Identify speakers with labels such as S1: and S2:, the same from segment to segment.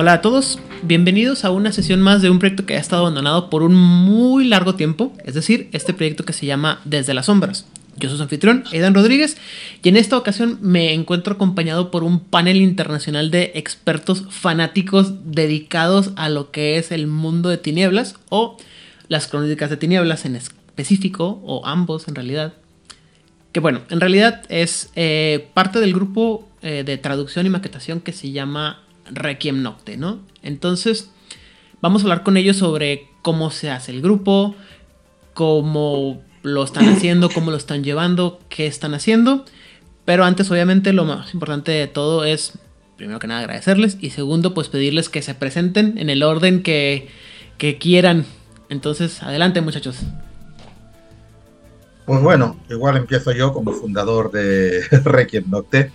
S1: Hola a todos, bienvenidos a una sesión más de un proyecto que ha estado abandonado por un muy largo tiempo, es decir, este proyecto que se llama Desde las Sombras. Yo soy su anfitrión, Aidan Rodríguez, y en esta ocasión me encuentro acompañado por un panel internacional de expertos fanáticos dedicados a lo que es el mundo de tinieblas o las crónicas de tinieblas en específico, o ambos en realidad. Que bueno, en realidad es eh, parte del grupo eh, de traducción y maquetación que se llama Requiem Nocte, ¿no? Entonces, vamos a hablar con ellos sobre cómo se hace el grupo, cómo lo están haciendo, cómo lo están llevando, qué están haciendo. Pero antes, obviamente, lo más importante de todo es, primero que nada, agradecerles y segundo, pues pedirles que se presenten en el orden que, que quieran. Entonces, adelante muchachos.
S2: Pues bueno, igual empiezo yo como fundador de Requiem Nocte.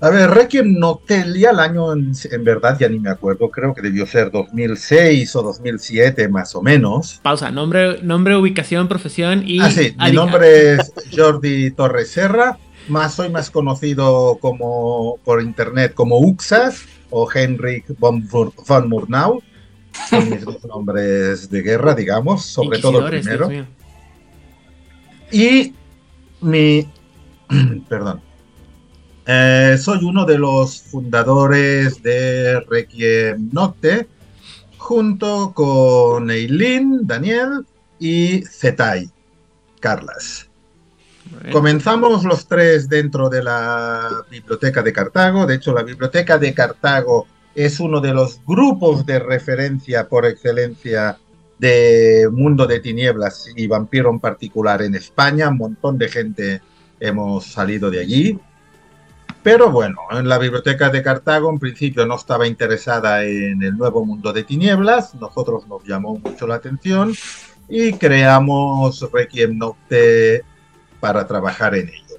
S2: A ver, Requiem Noctelia, el año en, verdad ya ni me acuerdo, creo que debió ser 2006 o 2007 más o menos.
S1: Pausa, nombre, nombre ubicación, profesión y...
S2: Ah, sí, mi nombre es Jordi Torres Serra, más soy más conocido como por internet como Uxas o Henrik von, von Murnau. Son mis dos nombres de guerra, digamos, sobre todo el primero. Y mi... Perdón eh, soy uno de los fundadores de Requiem Nocte, junto con Eileen, Daniel y Zetai, Carlas. Comenzamos los tres dentro de la Biblioteca de Cartago. De hecho, la Biblioteca de Cartago es uno de los grupos de referencia por excelencia de Mundo de Tinieblas y Vampiro en particular en España. Un montón de gente hemos salido de allí. Pero bueno, en la biblioteca de Cartago en principio no estaba interesada en el nuevo mundo de tinieblas, nosotros nos llamó mucho la atención y creamos Requiem Nocte para trabajar en ello.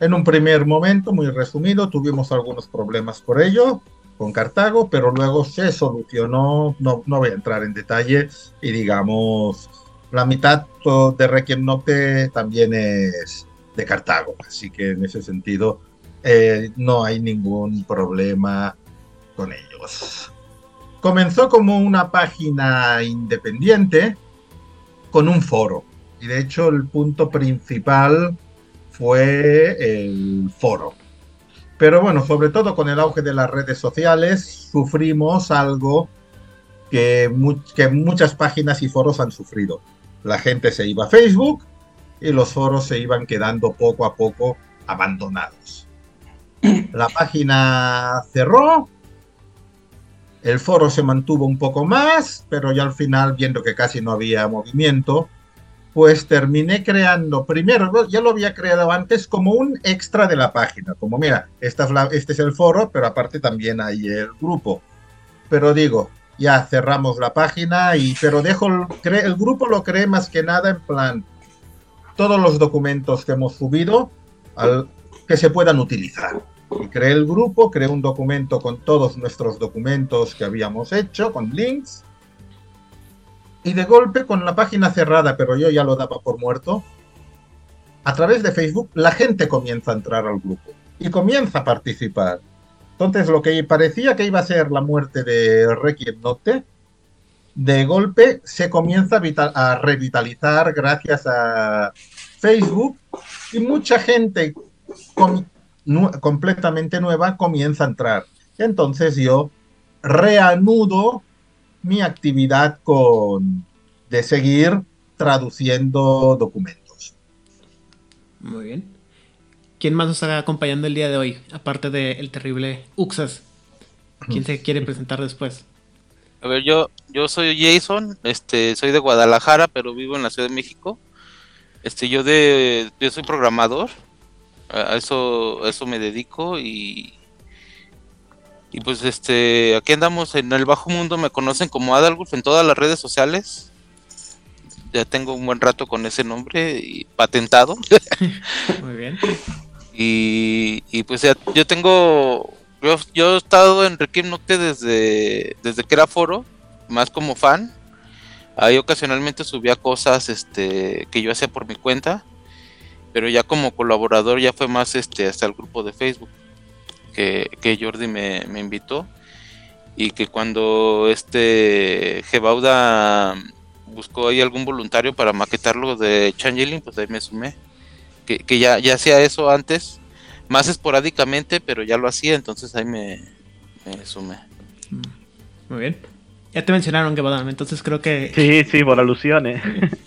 S2: En un primer momento, muy resumido, tuvimos algunos problemas por ello con Cartago, pero luego se solucionó, no, no voy a entrar en detalle, y digamos, la mitad de Requiem Nocte también es de Cartago, así que en ese sentido eh, no hay ningún problema con ellos. Comenzó como una página independiente con un foro. Y de hecho el punto principal fue el foro. Pero bueno, sobre todo con el auge de las redes sociales, sufrimos algo que, que muchas páginas y foros han sufrido. La gente se iba a Facebook y los foros se iban quedando poco a poco abandonados. La página cerró, el foro se mantuvo un poco más, pero ya al final, viendo que casi no había movimiento, pues terminé creando, primero, ya lo había creado antes como un extra de la página, como mira, esta este es el foro, pero aparte también hay el grupo. Pero digo, ya cerramos la página, y, pero dejo el, grupo lo creé más que nada en plan, todos los documentos que hemos subido, que se puedan utilizar. Creé el grupo, creé un documento con todos nuestros documentos que habíamos hecho, con links. Y de golpe, con la página cerrada, pero yo ya lo daba por muerto, a través de Facebook la gente comienza a entrar al grupo y comienza a participar. Entonces, lo que parecía que iba a ser la muerte de Requiem Note, de golpe se comienza a, revitalizar gracias a Facebook y mucha gente completamente nueva comienza a entrar. Entonces yo reanudo mi actividad con de seguir traduciendo documentos.
S1: Muy bien. ¿Quién más nos está acompañando el día de hoy? Aparte del terrible Uxas. ¿Quién se quiere presentar después?
S3: A ver, yo, yo soy Jason, este, soy de Guadalajara, pero vivo en la Ciudad de México. Este, yo de, yo soy programador a eso, eso me dedico y, y pues este, aquí andamos en el bajo mundo, me conocen como Adalgulf en todas las redes sociales. Ya tengo un buen rato con ese nombre y patentado. Muy bien. y, y pues ya, yo tengo, yo, yo he estado en Requiem Nocte desde, desde que era foro, más como fan. Ahí ocasionalmente subía cosas este, que yo hacía por mi cuenta pero ya como colaborador ya fue más este hasta el grupo de Facebook que, que Jordi me, invitó y que cuando este Gebauda buscó ahí algún voluntario para maquetarlo de Changeling, pues ahí me sumé. Que, que ya, ya hacía eso antes, más esporádicamente, pero ya lo hacía, entonces ahí me, me sumé.
S1: Mm, muy bien. Ya te mencionaron Gebauda, entonces creo que...
S4: Sí, sí, por alusiones.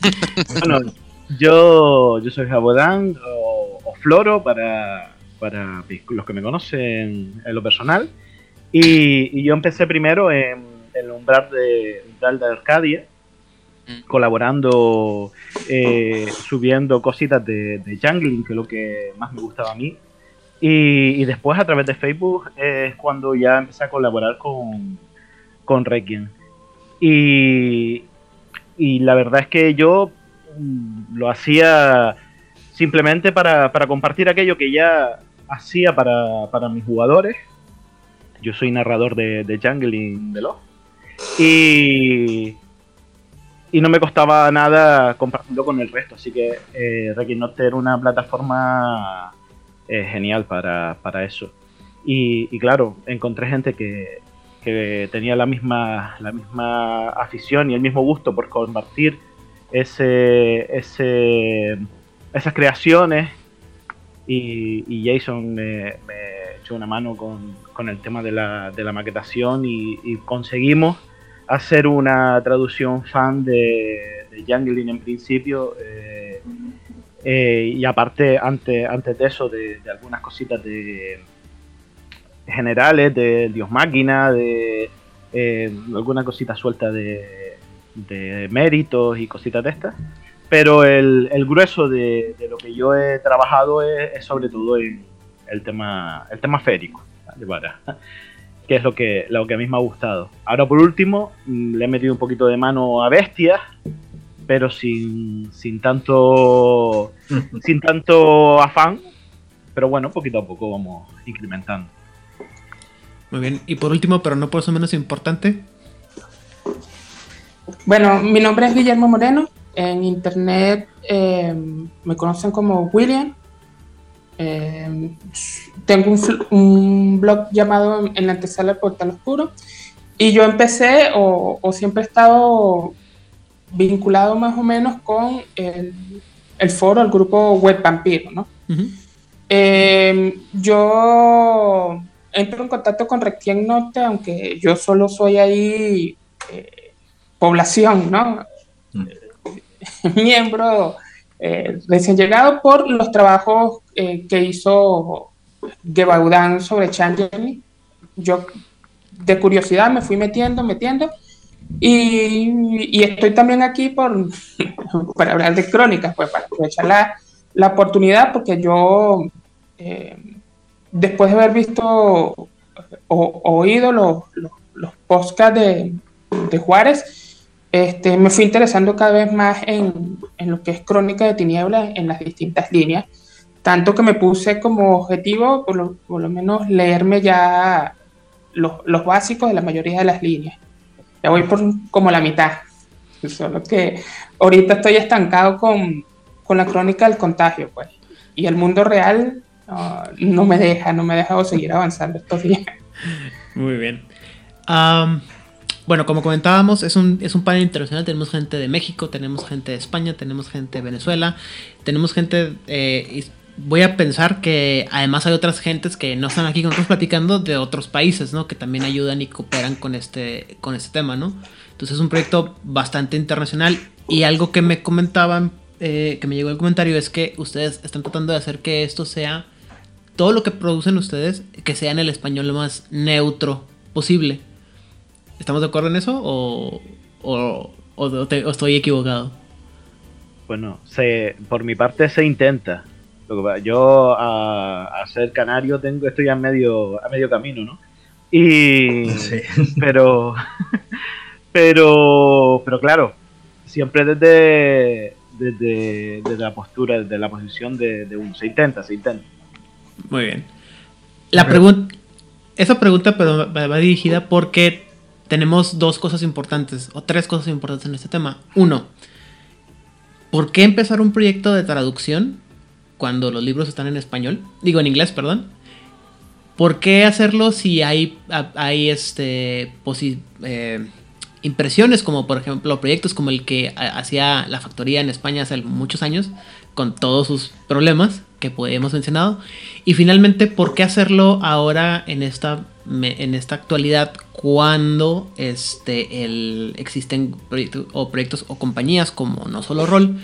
S4: bueno, yo, yo soy Jabodán o, o, Floro para, para los que me conocen en lo personal. Y, y yo empecé primero en el umbral de, umbral de Arcadia, mm. colaborando, eh, subiendo cositas de, de jungling, que es lo que más me gustaba a mí. Y, y, después a través de Facebook es cuando ya empecé a colaborar con, con Requiem. Y, y la verdad es que yo lo hacía simplemente para, para compartir aquello que ya hacía para, para, mis jugadores. Yo soy narrador de, de Jungling de y, y no me costaba nada compartirlo con el resto. Así que eh, Note era una plataforma eh, genial para, para eso. Y, y, claro, encontré gente que, que tenía la misma, la misma afición y el mismo gusto por compartir esas creaciones. Y, Jason me, echó una mano con, con el tema de la, de la maquetación y, conseguimos hacer una traducción fan de, de Jungling en principio eh, eh, y aparte antes, antes de eso de, de algunas cositas de generales de Dios Máquina de eh, alguna cosita suelta de de méritos y cositas de estas. Pero el, el grueso de, de, lo que yo he trabajado es, es, sobre todo en el tema, el tema férico, ¿vale? Para, que es lo que, lo que a mí me ha gustado. Ahora por último, mm, le he metido un poquito de mano a bestias, pero sin, sin tanto sin tanto afán. Pero bueno, poquito a poco vamos incrementando.
S1: Muy bien, y por último, pero no por eso menos importante,
S5: bueno, mi nombre es Guillermo Moreno. En internet eh, me conocen como William. Eh, tengo un, un, blog llamado En la antesala del portal oscuro. Y yo empecé o, o, siempre he estado vinculado más o menos con el, el foro, el grupo Web Vampiro, ¿no? Uh -huh. eh, yo entro en contacto con Requiem Norte, aunque yo solo soy ahí eh, población, ¿no? Mm. Miembro eh, recién llegado por los trabajos eh, que hizo Gebaudan sobre Changeling. Yo de curiosidad me fui metiendo, metiendo. Y, y estoy también aquí por, para hablar de crónicas, pues para aprovechar la, la oportunidad, porque yo, eh, después de haber visto o, o oído los, los, los podcasts de, de Juárez, este, me fui interesando cada vez más en, en, lo que es Crónica de Tinieblas en las distintas líneas, tanto que me puse como objetivo, por lo, por lo menos, leerme ya los, los, básicos de la mayoría de las líneas. Ya voy por como la mitad, solo que ahorita estoy estancado con, con la Crónica del Contagio, pues, y el mundo real uh, no me deja, no me ha dejado seguir avanzando estos días.
S1: Muy bien. Um... Bueno, como comentábamos, es un, es un panel internacional. Tenemos gente de México, tenemos gente de España, tenemos gente de Venezuela, tenemos gente. Eh, voy a pensar que además hay otras gentes que no están aquí con nosotros platicando de otros países, ¿no? Que también ayudan y cooperan con este, con este tema, ¿no? Entonces es un proyecto bastante internacional. Y algo que me comentaban, eh, que me llegó el comentario, es que ustedes están tratando de hacer que esto sea. Todo lo que producen ustedes, que sea en el español lo más neutro posible. ¿Estamos de acuerdo en eso o, o, o, te, o estoy equivocado?
S4: Bueno, se, por mi parte se intenta. Yo a, a, ser canario tengo, estoy a medio, a medio camino, ¿no? Y sí. pero pero pero claro, siempre desde desde, desde la postura, desde la posición de, de, uno. Se intenta, se intenta.
S1: Muy bien. La pregunta esa pregunta pero va dirigida porque tenemos dos cosas importantes, o tres cosas importantes en este tema. Uno, ¿por qué empezar un proyecto de traducción cuando los libros están en español? Digo, en inglés, perdón. ¿por qué hacerlo si hay, hay este, eh, impresiones como por ejemplo proyectos como el que hacía la factoría en España hace muchos años con todos sus problemas que hemos mencionado y finalmente por qué hacerlo ahora en esta en esta actualidad cuando este el existen proyectos o proyectos o compañías como no solo rol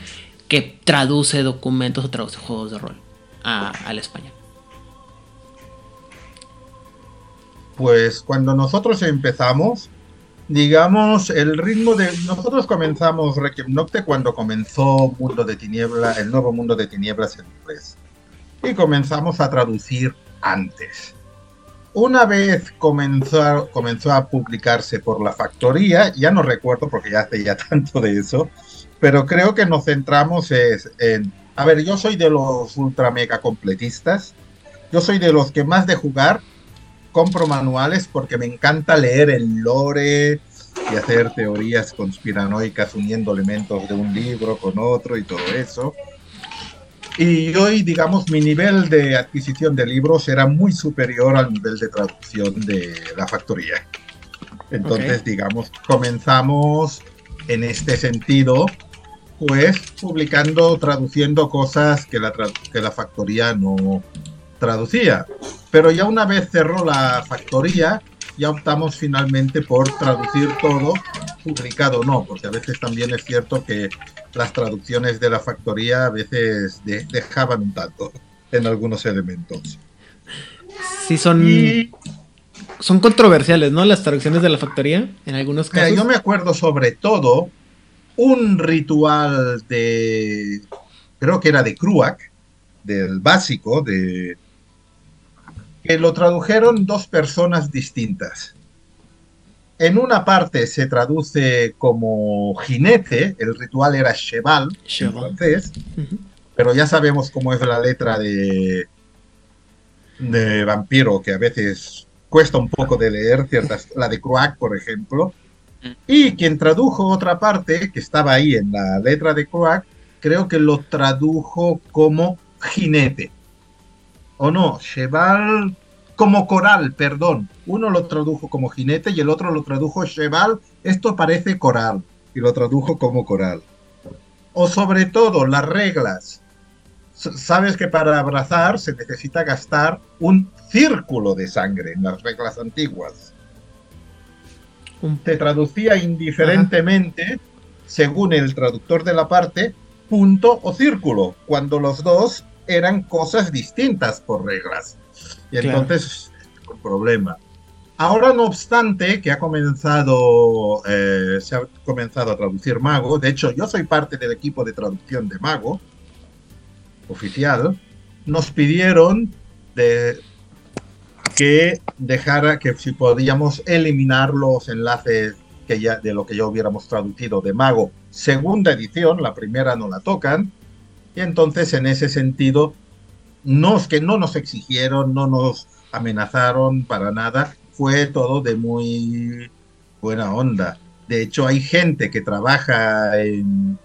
S1: que traduce documentos o traduce juegos de rol al español
S2: pues cuando nosotros empezamos digamos, el ritmo de... Nosotros comenzamos Requiem Nocte cuando comenzó Mundo de Tiniebla, el nuevo Mundo de Tinieblas en inglés. Y comenzamos a traducir antes. Una vez comenzó, comenzó a publicarse por la factoría, ya no recuerdo porque ya hace ya tanto de eso, pero creo que nos centramos en... A ver, yo soy de los ultra mega completistas, yo soy de los que más de jugar compro manuales porque me encanta leer el lore y hacer teorías conspiranoicas uniendo elementos de un libro con otro y todo eso. Y hoy, digamos, mi nivel de adquisición de libros era muy superior al nivel de traducción de la factoría. Entonces, digamos, comenzamos en este sentido, pues publicando, traduciendo cosas que la, que la factoría no traducía. Pero ya una vez cerró la factoría, ya optamos finalmente por traducir todo, publicado no, porque a veces también es cierto que las traducciones de la factoría a veces dejaban un tanto en algunos elementos.
S1: Sí, son, son controversiales, ¿no? Las traducciones de la factoría, en algunos casos.
S2: yo me acuerdo sobre todo un ritual de, creo que era de Cruac, del básico, de que lo tradujeron dos personas distintas. En una parte se traduce como jinete, el ritual era cheval, cheval. pero ya sabemos cómo es la letra de, de vampiro, que a veces cuesta un poco de leer, ciertas, la de Croac, por ejemplo. Mm. Y quien tradujo otra parte, que estaba ahí en la letra de Croac, creo que lo tradujo como jinete o no, cheval como coral, perdón. Uno lo tradujo como jinete y el otro lo tradujo cheval. Esto parece coral y lo tradujo como coral. O sobre todo las reglas. Sabes que para abrazar se necesita gastar un círculo de sangre en las reglas antiguas. Se traducía indiferentemente, según el traductor de la parte, punto o círculo, cuando los dos eran cosas distintas por reglas. Y entonces, un problema. Ahora, no obstante, que ha comenzado, eh, se ha comenzado a traducir Mago, de hecho, yo soy parte del equipo de traducción de Mago, oficial, nos pidieron que dejara que si podíamos eliminar los enlaces que ya, de lo que ya hubiéramos traducido de Mago, segunda edición, la primera no la tocan, y entonces, en ese sentido, no es que no nos exigieron, no nos amenazaron para nada, fue todo de muy buena onda. De hecho, hay gente que trabaja en...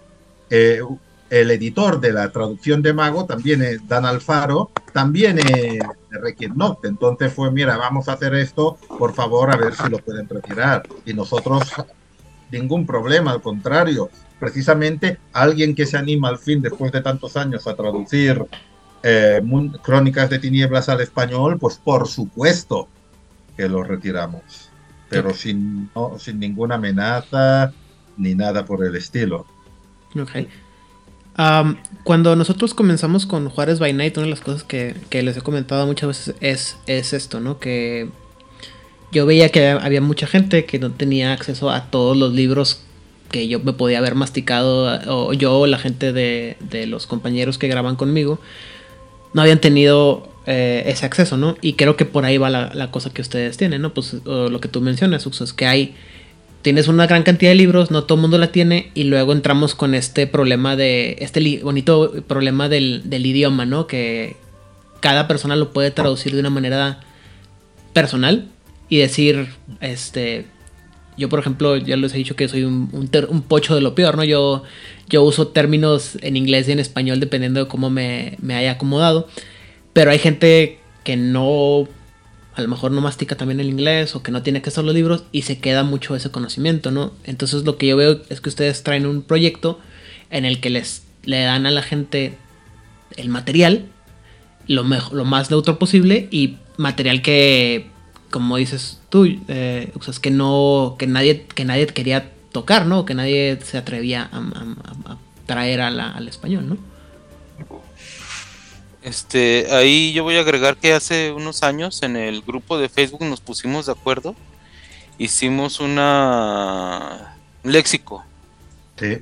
S2: Eh, el editor de la traducción de Mago también es Dan Alfaro, también es de Requiem Nocte. Entonces fue, mira, vamos a hacer esto, por favor, a ver si lo pueden retirar. Y nosotros, ningún problema, al contrario, precisamente alguien que se anima al fin, después de tantos años, a traducir eh, Crónicas de Tinieblas al español, pues por supuesto que lo retiramos, pero sin, sin ninguna amenaza ni nada por el estilo.
S1: Ok. cuando nosotros comenzamos con Juárez by Night, una de las cosas que, les he comentado muchas veces es, es esto, ¿no? Que yo veía que había mucha gente que no tenía acceso a todos los libros que yo me podía haber masticado, o yo o la gente de, los compañeros que graban conmigo, no habían tenido eh, ese acceso, ¿no? Y creo que por ahí va la, cosa que ustedes tienen, ¿no? Pues lo que tú mencionas, Uxo, es que hay, tienes una gran cantidad de libros, no todo el mundo la tiene, y luego entramos con este problema de, este bonito problema del, idioma, ¿no? Que cada persona lo puede traducir de una manera personal y decir, este, yo, por ejemplo, ya les he dicho que soy un, un, pocho de lo peor, ¿no? Yo, yo uso términos en inglés y en español dependiendo de cómo me, haya acomodado. Pero hay gente que no a lo mejor no mastica también el inglés o que no tiene que hacer los libros y se queda mucho ese conocimiento, ¿no? Entonces lo que yo veo es que ustedes traen un proyecto en el que les le dan a la gente el material lo, mejor, lo más neutro posible y material que, como dices tú, eh, o sea, es que no, que nadie, que nadie quería tocar, ¿no? Que nadie se atrevía a, traer a al español, ¿no?
S3: Este, ahí yo voy a agregar que hace unos años en el grupo de Facebook nos pusimos de acuerdo. Hicimos una un léxico.
S2: Sí.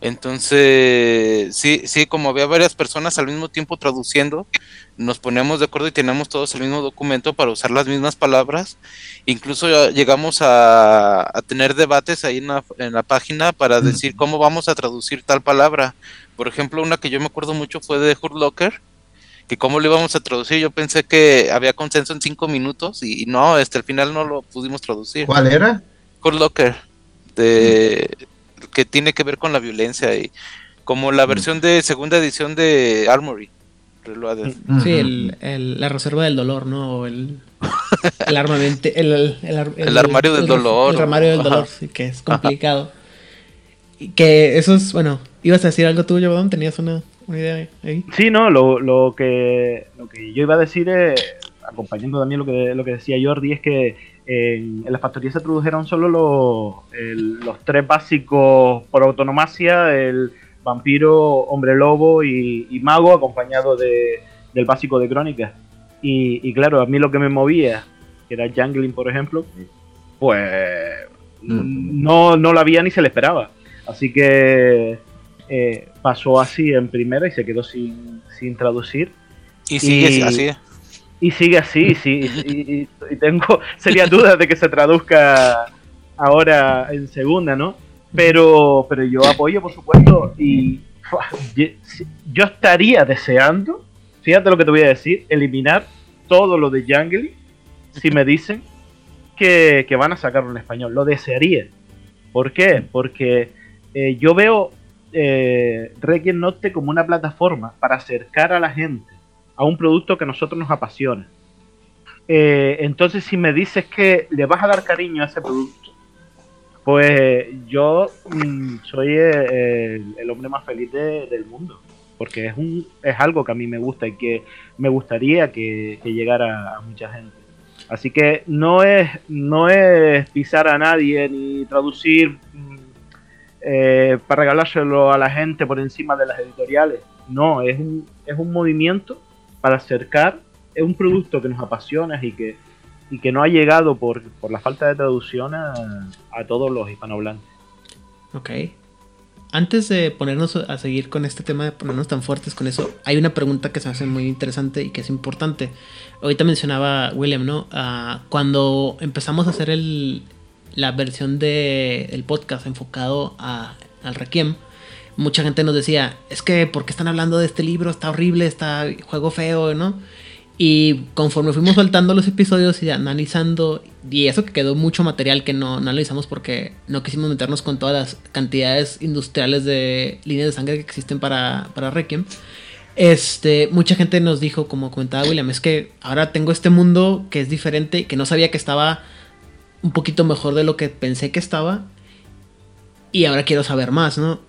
S3: Entonces, sí, sí, como había varias personas al mismo tiempo traduciendo, nos poníamos de acuerdo y teníamos todos el mismo documento para usar las mismas palabras. Incluso llegamos a, a tener debates ahí en la, en la página para decir cómo vamos a traducir tal palabra. Por ejemplo, una que yo me acuerdo mucho fue de Hurt Locker, que cómo lo íbamos a traducir. Yo pensé que había consenso en cinco minutos y, y no, este, al final no lo pudimos traducir.
S2: ¿Cuál era?
S3: Hurt Locker, de, que tiene que ver con la violencia y como la versión de segunda edición de Armory. Reloaded.
S1: Sí, el, el- la reserva del dolor, ¿no? O el, el armamento. El, el, ar-
S3: El armario del
S1: el-
S3: dolor,
S1: El armario del dolor, sí, que es complicado. Y que eso es, bueno, ibas a decir algo tú, Jobadón, tenías una, una idea ahí.
S4: Sí, no, lo, lo que, lo que yo iba a decir es, acompañando también lo que, lo que decía Jordi, es que en, en la factoría se produjeron solo los, el- los tres básicos por autonomacia, el vampiro, hombre lobo y, y mago, acompañado de, del básico de crónicas. Y, y claro, a mí lo que me movía, que era Jungling, por ejemplo, pues
S2: Mm.
S4: no, no lo había ni se le esperaba. Así que eh, pasó así en primera y se quedó sin, sin traducir.
S3: Y sigue
S4: Y-
S3: así.
S4: Y sigue así, sí, y, y- y tengo sería dudas de que se traduzca ahora en segunda, ¿no? Pero, pero yo apoyo, por supuesto, y yo estaría deseando, fíjate lo que te voy a decir, eliminar todo lo de Jungle si me dicen que, que van a sacarlo en español. Lo desearía. ¿Por qué? Porque eh, yo veo eh, Requiem como una plataforma para acercar a la gente a un producto que a nosotros nos apasiona. Eh, entonces, si me dices que le vas a dar cariño a ese producto, pues yo mm, soy eh, el, hombre más feliz de- del mundo. Porque es, un, es algo que a mí me gusta y que me gustaría que, que llegara a mucha gente. Así que no es, no es pisar a nadie ni traducir eh, para regalárselo a la gente por encima de las editoriales. No, es un, es un movimiento para acercar es un producto que nos apasiona y que, y que no ha llegado por, por la falta de traducción a, a todos los hispanohablantes.
S1: Ok. Antes de ponernos a seguir con este tema, de ponernos tan fuertes con eso, hay una pregunta que se hace muy interesante y que es importante. Ahorita mencionaba William, ¿no? Ah, cuando empezamos a hacer el, la versión de el podcast enfocado a, al Requiem, mucha gente nos decía, es que, ¿por qué están hablando de este libro? Está horrible, está juego feo, ¿no? Y conforme fuimos soltando los episodios y analizando, y eso que quedó mucho material que no, no analizamos porque no quisimos meternos con todas las cantidades industriales de líneas de sangre que existen para, para Requiem. Este, mucha gente nos dijo, como comentaba William, es que ahora tengo este mundo que es diferente, que no sabía que estaba un poquito mejor de lo que pensé que estaba. Y ahora quiero saber más, ¿no?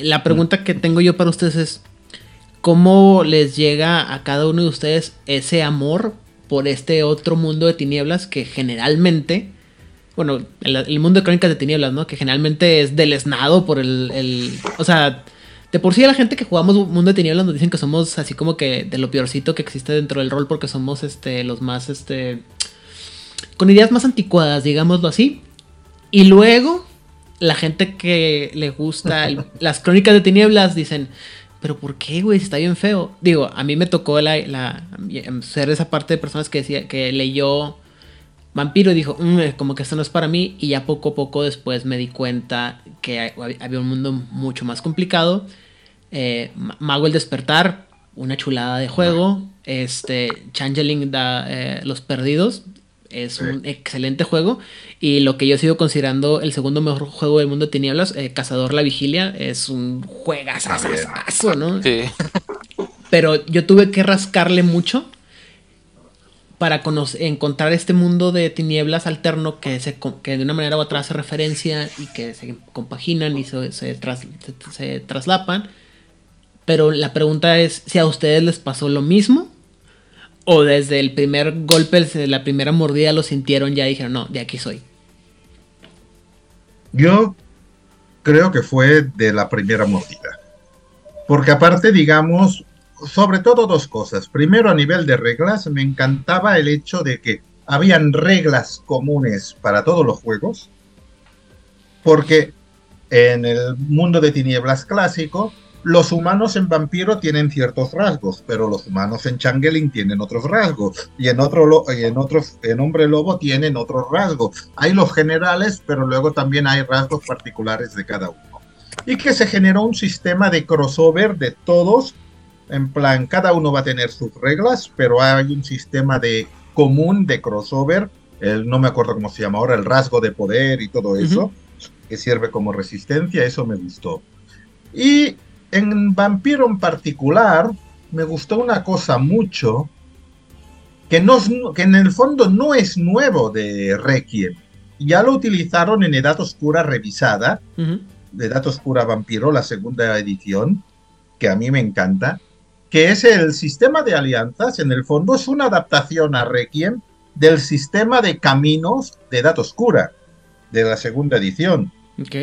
S1: La pregunta que tengo yo para ustedes es, ¿cómo les llega a cada uno de ustedes ese amor por este otro mundo de tinieblas que generalmente, bueno, el, mundo de crónicas de tinieblas, ¿no? Que generalmente es deleznado por el, el, o sea, de por sí la gente que jugamos Mundo de Tinieblas nos dicen que somos así como que de lo peorcito que existe dentro del rol porque somos este los más este con ideas más anticuadas, digámoslo así. Y luego la gente que le gusta el- las crónicas de tinieblas dicen, pero ¿por qué, güey? Está bien feo. Digo, a mí me tocó la, la- ser esa parte de personas que decía que leyó Vampiro y dijo, "Mm, como que esto no es para mí. Y ya poco a poco después me di cuenta que había un mundo mucho más complicado. Eh, Ma- Mago el Despertar, una chulada de juego. Este, Changeling da eh, Los Perdidos. Es
S2: Sí.
S1: un excelente juego. Y lo que yo sigo considerando el segundo mejor juego del mundo de tinieblas, eh, Cazador la Vigilia, es un juegazazazo, ¿no?
S3: Sí.
S1: Pero yo tuve que rascarle mucho para encontrar este mundo de tinieblas alterno que, se, que de una manera u otra hace referencia y que se compaginan y se, se, se, traslapan. Pero la pregunta es si a ustedes les pasó lo mismo o desde el primer golpe, desde la primera mordida lo sintieron ya dijeron, no, de aquí soy.
S2: Yo creo que fue de la primera mordida. Porque aparte, digamos, sobre todo dos cosas. Primero, a nivel de reglas, me encantaba el hecho de que habían reglas comunes para todos los juegos, porque en el mundo de tinieblas clásico, los humanos en vampiro tienen ciertos rasgos, pero los humanos en Changeling tienen otros rasgos, y en otro y en otros, en hombre lobo tienen otros rasgos. Hay los generales, pero luego también hay rasgos particulares de cada uno. Y que se generó un sistema de crossover de todos en plan, cada uno va a tener sus reglas, pero hay un sistema de común de crossover, el, no me acuerdo cómo se llama ahora, el rasgo de poder y todo eso, que sirve como resistencia, eso me gustó. Y en Vampiro en particular, me gustó una cosa mucho, que, no que en el fondo no es nuevo de Requiem. Ya lo utilizaron en Edad Oscura revisada, de Edad Oscura Vampiro, la segunda edición, que a mí me encanta que es el sistema de alianzas, en el fondo es una adaptación a Requiem del sistema de caminos de Edad Oscura, de la segunda edición.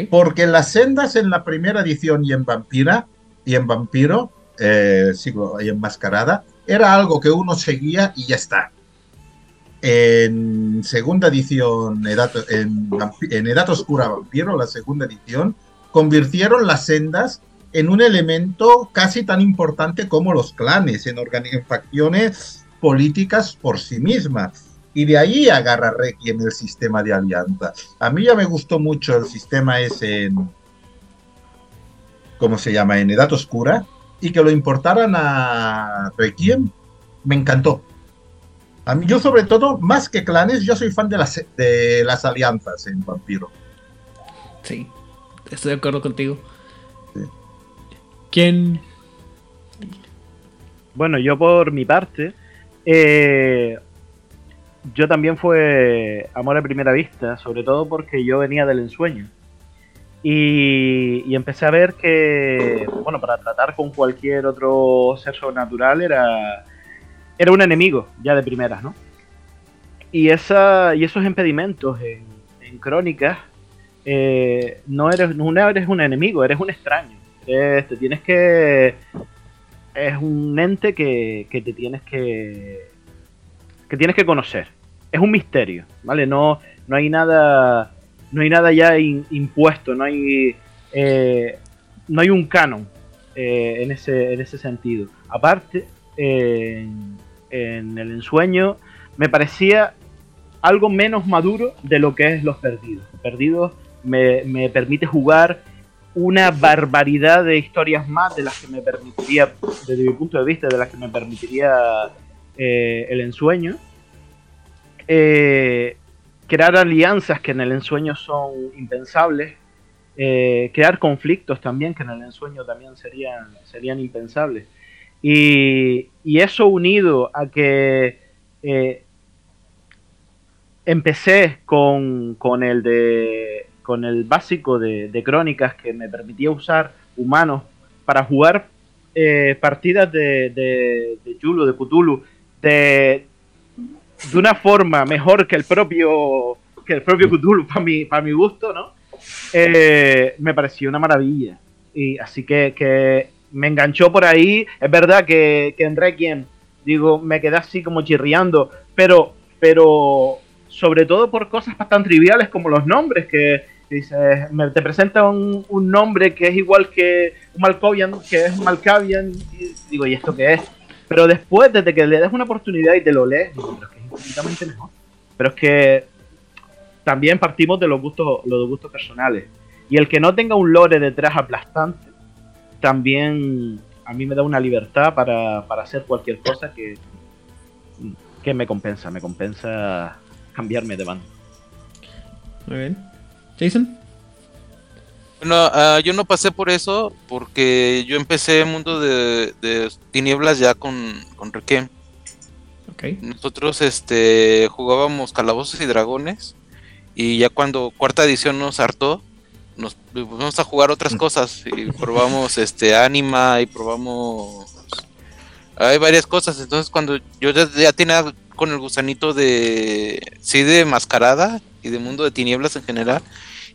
S2: Porque las sendas en la primera edición y en Vampira, y en Vampiro, eh, sigo y enmascarada, era algo que uno seguía y ya está. En segunda edición, en, en Edad Oscura Vampiro, la segunda edición, convirtieron las sendas en un elemento casi tan importante como los clanes, en, facciones políticas por sí mismas. Y de ahí agarra Requiem el sistema de alianza. A mí ya me gustó mucho el sistema ese en. ¿Cómo se llama? En Edad Oscura. Y que lo importaran a Requiem, me encantó. A mí, yo, sobre todo, más que clanes, yo soy fan de las, de las alianzas en Vampiro.
S1: Sí, estoy de acuerdo contigo. ¿Quién?
S4: Bueno, yo por mi parte, eh, yo también fue amor a primera vista, sobre todo porque yo venía del ensueño. Y, empecé a ver que, bueno, para tratar con cualquier otro ser sobrenatural era, era un enemigo ya de primeras, ¿no? Y, esa, y esos impedimentos en, crónicas, eh, no, eres, no eres un enemigo, eres un extraño te tienes que. Es un ente que, que te tienes que. que tienes que conocer. Es un misterio, ¿vale? No, no hay nada. No hay nada ya impuesto, no hay. Eh, no hay un canon eh, en, ese, en ese sentido. Aparte, en el ensueño me parecía algo menos maduro de lo que es los perdidos. Perdidos me, me permite jugar una barbaridad de historias más de las que me permitiría, desde mi punto de vista, de las que me permitiría eh, el ensueño. Eh, crear alianzas que en el ensueño son impensables. Eh, crear conflictos también que en el ensueño también serían, serían impensables. Y, y eso unido a que empecé con, con el de con el básico de, crónicas que me permitía usar humanos para jugar eh, partidas de, de, de de Cthulhu, de, de una forma mejor que el propio que el propio Cthulhu para mi, para mi gusto, ¿no? Eh, me pareció una maravilla. Y así que, que, me enganchó por ahí. Es verdad que, que en Requiem, digo, me quedé así como chirriando, pero, pero sobre todo por cosas bastante triviales como los nombres, que dices, me, te presenta un, nombre que es igual que un Malkavian, que es Malkavian, y digo, ¿y esto qué es? Pero después, desde que le das una oportunidad y te lo lees, digo, pero infinitamente mejor. Pero es que también partimos de los gustos, los gustos personales. Y el que no tenga un lore detrás aplastante, también a mí me da una libertad para, para hacer cualquier cosa que, que me compensa, me compensa cambiarme de banda.
S1: Muy bien. Jason.
S3: Bueno, ah, yo no pasé por eso porque yo empecé el mundo de, tinieblas ya con, con Requiem. Nosotros este jugábamos Calabozos y Dragones y ya cuando cuarta edición nos hartó, nos vamos a jugar otras cosas y probamos este Anima y probamos hay varias cosas, entonces cuando yo ya, tenía con el gusanito de sí de mascarada y de mundo de tinieblas en general,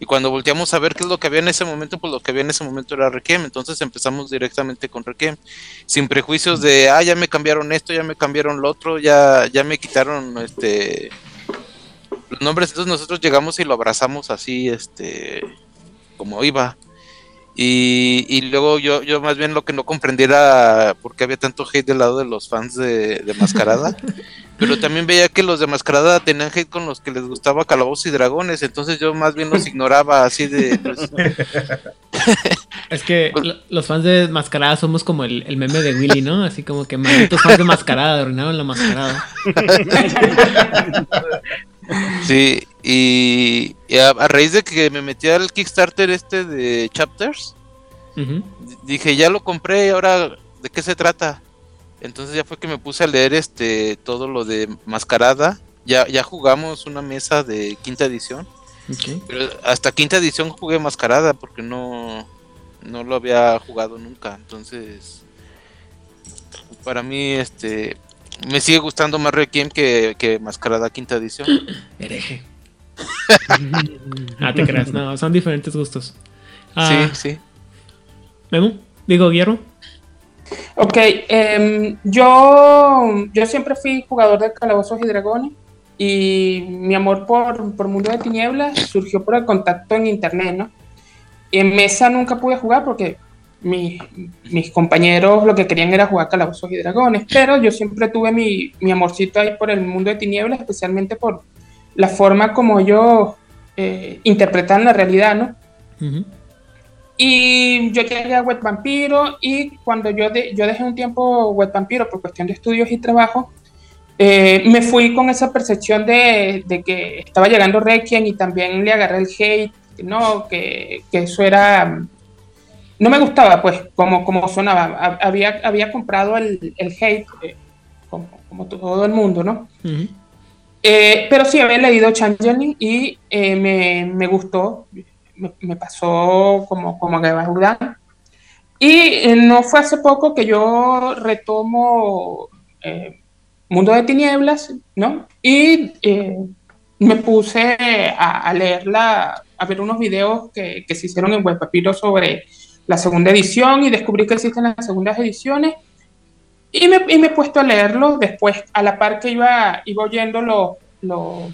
S3: y cuando volteamos a ver qué es lo que había en ese momento, pues lo que había en ese momento era Requiem. Entonces empezamos directamente con Requiem. Sin prejuicios de, ah, ya me cambiaron esto, ya me cambiaron lo otro, ya, ya me quitaron este los nombres. Entonces nosotros llegamos y lo abrazamos así, este, como iba. Y, y, luego yo, yo más bien lo que no comprendiera por qué había tanto hate del lado de los fans de, de Mascarada. pero también veía que los de Mascarada tenían hate con los que les gustaba Calabozos y Dragones. Entonces yo más bien los ignoraba así de. Pues,
S1: es que los fans de Mascarada somos como el, el, meme de Willy, ¿no? Así como que malditos fans de Mascarada, arruinaron la Mascarada.
S3: Sí, y, a, raíz de que me metí al Kickstarter este de Chapters, dije, ya lo compré, ahora, ¿de qué se trata? Entonces ya fue que me puse a leer este todo lo de Mascarada. Ya, ya jugamos una mesa de quinta edición. Pero hasta quinta edición jugué Mascarada porque no, no lo había jugado nunca. Entonces, para mí, este, me sigue gustando más Requiem que, que Mascarada quinta edición.
S1: Hereje. ah, te creas, no, son diferentes gustos.
S3: Ah, sí, sí.
S1: Memo, digo, Guillermo.
S5: Ok, em, yo, yo siempre fui jugador de Calabozos y Dragones y mi amor por, por Mundo de Tinieblas surgió por el contacto en internet, ¿no? En mesa nunca pude jugar porque mis, compañeros lo que querían era jugar calabozos y dragones, pero yo siempre tuve mi, mi amorcito ahí por el mundo de tinieblas, especialmente por la forma como ellos eh, interpretan la realidad, ¿no? Y yo llegué a Wet Vampiro y cuando yo, yo dejé un tiempo Wet Vampiro por cuestión de estudios y trabajo, eh, me fui con esa percepción de, de, que estaba llegando Requiem y también le agarré el hate, ¿no? Que, que eso era no me gustaba, pues, como, como sonaba. Había, había comprado el, el hate, eh, como, todo el mundo, ¿no? Eh, pero sí había leído Changeling y eh, me, me, gustó. Me, pasó como, como a Y no fue hace poco que yo retomo Mundo de Tinieblas, ¿no? Y me puse a, a leerla, a ver unos videos que, que se hicieron en Web Papiro sobre la segunda edición y descubrí que existen las segundas ediciones y me, y he puesto a leerlo después, a la par que iba, iba oyendo lo, lo,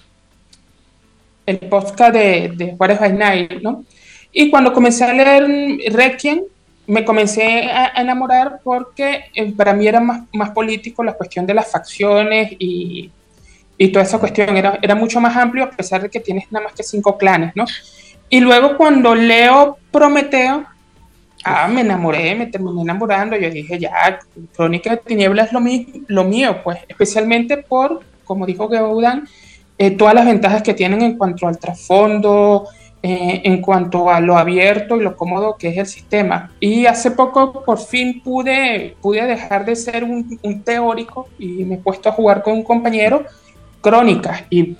S5: el podcast de, de Juárez by Night, ¿no? Y cuando comencé a leer Requiem, me comencé a enamorar porque eh, para mí era más, más político la cuestión de las facciones y, y toda esa cuestión. Era, era mucho más amplio a pesar de que tienes nada más que cinco clanes, ¿no? Y luego cuando leo Prometeo, Ah, me enamoré, me terminé enamorando. Yo dije, ya, Crónica de Tinieblas es lo, lo mío, pues, especialmente por, como dijo Gaudan, eh, todas las ventajas que tienen en cuanto al trasfondo, eh, en cuanto a lo abierto y lo cómodo que es el sistema. Y hace poco, por fin, pude, pude dejar de ser un, teórico y me he puesto a jugar con un compañero Crónicas. Y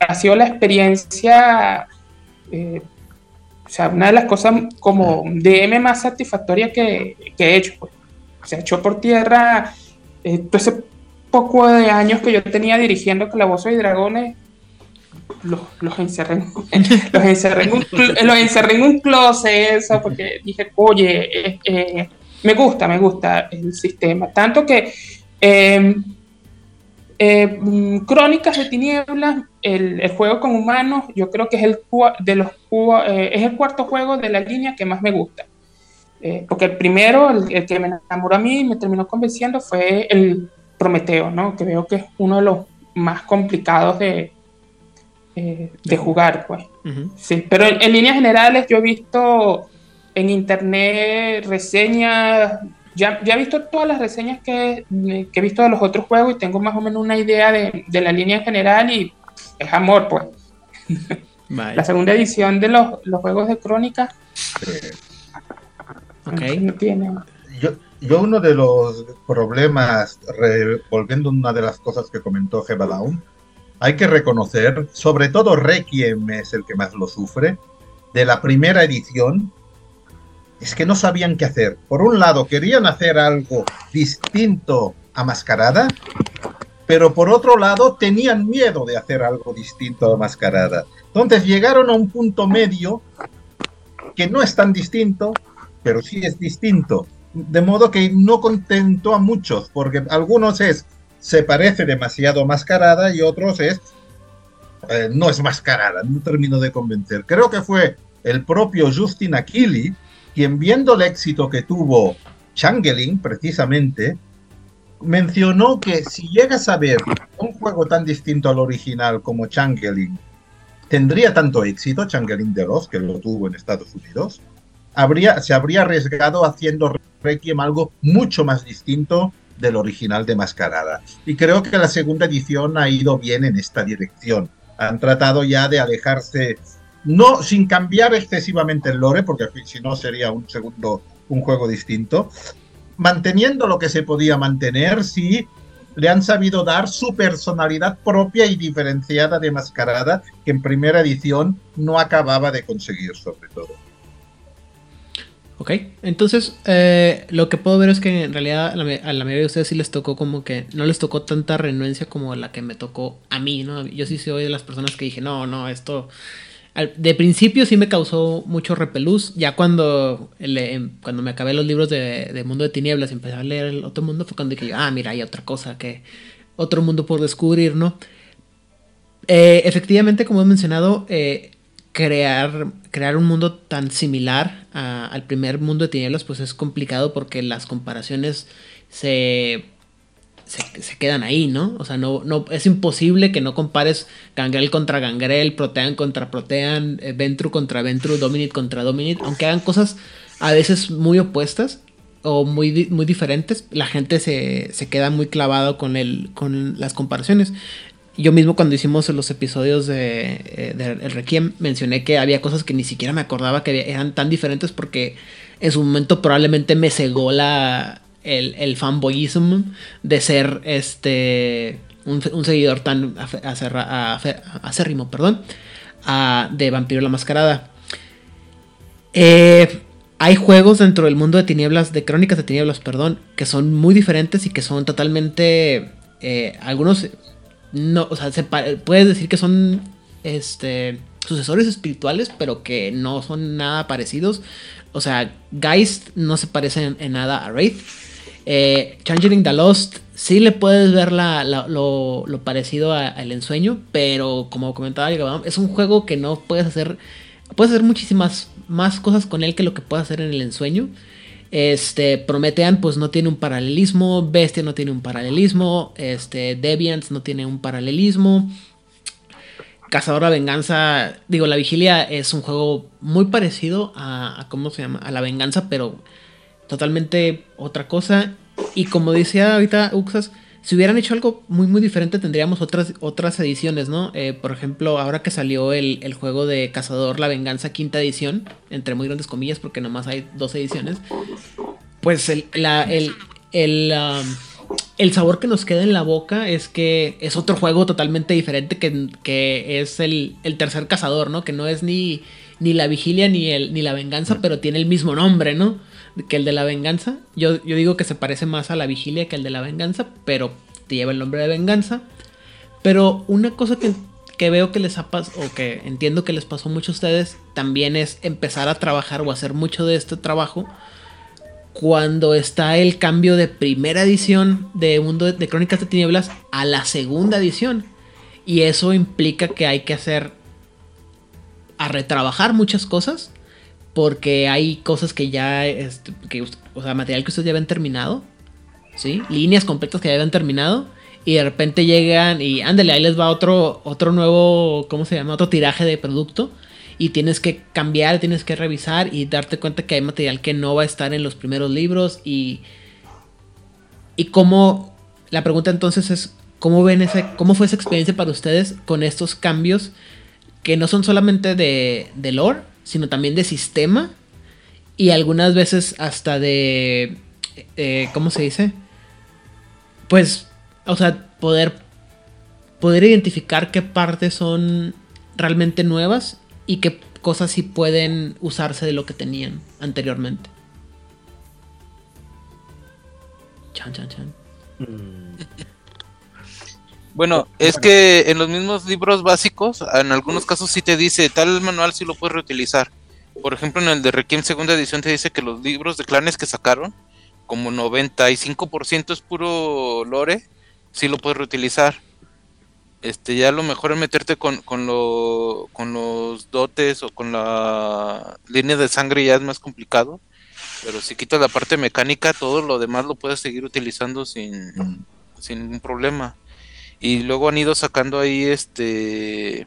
S5: ha sido la experiencia. Eh, o sea, una de las cosas como DM más satisfactorias que, he hecho, pues. Se echó por tierra eh, todo ese poco de años que yo tenía dirigiendo Calabozos y Dragones. Los, los, encerré, en, los, encerré en un, los encerré en un closet, eso, porque dije, oye, eh, eh, me gusta, me gusta el sistema. Tanto que eh, mm, Crónicas de Tinieblas, el, juego con humanos, yo creo que es el, de los, eh, es el cuarto juego de la línea que más me gusta. Eh, porque el primero, el, que me enamoró a mí y me terminó convenciendo fue el Prometeo, ¿no? que veo que es uno de los más complicados de, de jugar. Pues. sí, pero en, en líneas generales yo he visto en internet reseñas ya, he visto todas las reseñas que, he visto de los otros juegos y tengo más o menos una idea de, la línea en general y es amor, pues. La segunda edición de los, juegos de crónica.
S2: Okay. No tiene. yo uno de los problemas, volviendo a una de las cosas que comentó Jeva Down, hay que reconocer, sobre todo Requiem es el que más lo sufre, de la primera edición, es que no sabían qué hacer. Por un lado, querían hacer algo distinto a Mascarada, pero por otro lado, tenían miedo de hacer algo distinto a Mascarada. Entonces llegaron a un punto medio que no es tan distinto, pero sí es distinto. De modo que no contentó a muchos, porque algunos es se parece demasiado a Mascarada y otros es eh, no es Mascarada, no termino de convencer. Creo que fue el propio Justin Aquili quien viendo el éxito que tuvo Changeling, precisamente, mencionó que si llegas a ver un juego tan distinto al original como Changeling, tendría tanto éxito, Changeling de los que lo tuvo en Estados Unidos, habría, se habría arriesgado haciendo Requiem algo mucho más distinto del original de Mascarada. Y creo que la segunda edición ha ido bien en esta dirección. Han tratado ya de alejarse, no sin cambiar excesivamente el lore, porque si no sería un segundo, un juego distinto, manteniendo lo que se podía mantener, sí le han sabido dar su personalidad propia y diferenciada de Mascarada, que en primera edición no acababa de conseguir sobre todo.
S1: Ok, entonces eh, lo que puedo ver es que en realidad a la, a mayoría de ustedes sí les tocó como que no les tocó tanta renuencia como la que me tocó a mí, ¿no? Yo sí soy de las personas que dije, no, no, esto de principio sí me causó mucho repelús, ya cuando, le, cuando me acabé los libros de, Mundo de Tinieblas y empecé a leer el otro mundo fue cuando dije, ah, mira, hay otra cosa que, otro mundo por descubrir, ¿no? Eh, efectivamente, como he mencionado, eh, crear, crear un mundo tan similar al primer mundo de tinieblas, pues es complicado porque las comparaciones se, se, se, quedan ahí, ¿no? O sea, no, no, es imposible que no compares Gangrel contra Gangrel, Protean contra Protean, eh, Ventru contra Ventru, Dominit contra Dominit, aunque hagan cosas a veces muy opuestas o muy, muy diferentes, la gente se, se queda muy clavado con, el, con las comparaciones yo mismo cuando hicimos los episodios de, eh, de, El Requiem mencioné que había cosas que ni siquiera me acordaba que eran tan diferentes porque en su momento probablemente me cegó la, el, el fanboyism de ser este un, seguidor tan acérrimo, perdón, de Vampiro la Mascarada. Eh, hay juegos dentro del mundo de tinieblas, de crónicas de tinieblas, perdón, que son muy diferentes y que son totalmente... Eh, algunos no, o sea, se puedes decir que son este sucesores espirituales, pero que no son nada parecidos. O sea, Geist no se parece en, en nada a Wraith. Eh, Changeling the Lost sí le puedes ver la, lo, lo, parecido al ensueño, pero como comentaba, es un juego que no puedes hacer. Puedes hacer muchísimas más cosas con él que lo que puedes hacer en el ensueño. Este, Prometean pues no tiene un paralelismo, Bestia no tiene un paralelismo, este, Deviants no tiene un paralelismo. Cazador la Venganza, digo, La Vigilia es un juego muy parecido a, ¿cómo se llama? A La Venganza, pero totalmente otra cosa. Y como decía ahorita Uxas, si hubieran hecho algo muy muy diferente tendríamos otras, otras ediciones, ¿no? Eh, por ejemplo, ahora que salió el, el, juego de Cazador La Venganza quinta edición, entre muy grandes comillas porque nomás hay dos ediciones, pues el, la, el, el, um, el, sabor que nos queda en la boca es que es otro juego totalmente diferente que, que es el, el, tercer Cazador, ¿no? Que no es ni, ni la vigilia ni, el, ni la venganza, pero tiene el mismo nombre, ¿no? Que el de la venganza. Yo, yo, digo que se parece más a la vigilia que el de la venganza, pero te lleva el nombre de venganza. Pero una cosa que, que veo que les ha pasado, o que entiendo que les pasó mucho a ustedes, también es empezar a trabajar o hacer mucho de este trabajo cuando está el cambio de primera edición de Mundo de, de Crónicas de Tinieblas a la segunda edición. Y eso implica que hay que hacer a retrabajar muchas cosas porque hay cosas que ya, este, que, o sea, material que ustedes ya habían terminado, ¿sí? Líneas completas que ya habían terminado y de repente llegan y ándale, ahí les va otro, otro nuevo, ¿cómo se llama? Otro tiraje de producto y tienes que cambiar, tienes que revisar y darte cuenta que hay material que no va a estar en los primeros libros y, y cómo, la pregunta entonces es, ¿cómo ven ese, cómo fue esa experiencia para ustedes con estos cambios que no son solamente de, de lore, sino también de sistema y algunas veces hasta de eh, ¿cómo se dice? Pues, o sea, poder, poder identificar qué partes son realmente nuevas y qué cosas sí pueden usarse de lo que tenían anteriormente. Chan, chan, chan.
S4: Mm,
S3: Bueno, es que en los mismos libros básicos, en algunos casos sí te dice, tal manual sí lo puedes reutilizar. Por ejemplo, en el de Requiem segunda edición te dice que los libros de clanes que sacaron, como 95% es puro lore, sí lo puedes reutilizar. Este, ya lo mejor es meterte con, con, lo- con los dotes o con la línea de sangre ya es más complicado. Pero si quitas la parte mecánica, todo lo demás lo puedes seguir utilizando sin, sin ningún problema. Y luego han ido sacando ahí este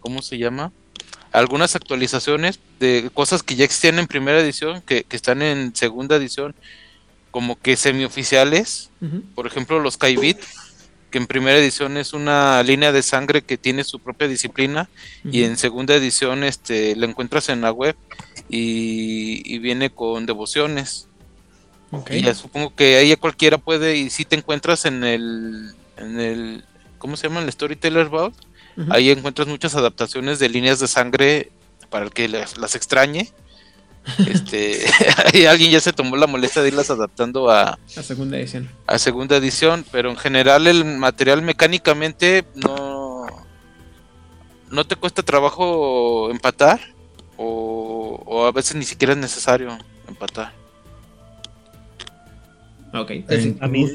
S3: ¿cómo se llama? Algunas actualizaciones de cosas que ya existían en primera edición, que, que están en segunda edición, como que semioficiales.
S1: Ujú.
S3: Por ejemplo, los Kaibit, que en primera edición es una línea de sangre que tiene su propia disciplina, y en segunda edición este la encuentras en la web y, y viene con devociones. Y ya supongo que ahí cualquiera puede, y si te encuentras en el, en el, ¿cómo se llama? El Storyteller Vault, ahí encuentras muchas adaptaciones de líneas de sangre para el que las, las extrañe. Este, alguien ya se tomó la molestia de irlas adaptando a,
S1: La segunda edición.
S3: a segunda edición, pero en general el material mecánicamente no, no te cuesta trabajo empatar, o, o a veces ni siquiera es necesario empatar.
S1: Ok.
S2: En-
S4: A mí,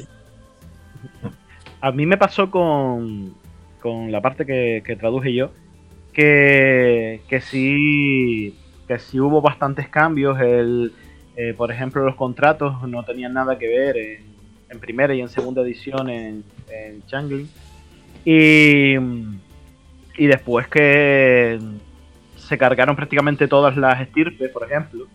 S4: a mí me pasó con, con la parte que, traduje yo, que, que sí que sí hubo bastantes cambios. El, eh, por ejemplo, los contratos no tenían nada que ver en, primera y en segunda edición en, en Changeling. Y, y después que se cargaron prácticamente todas las estirpes, por ejemplo.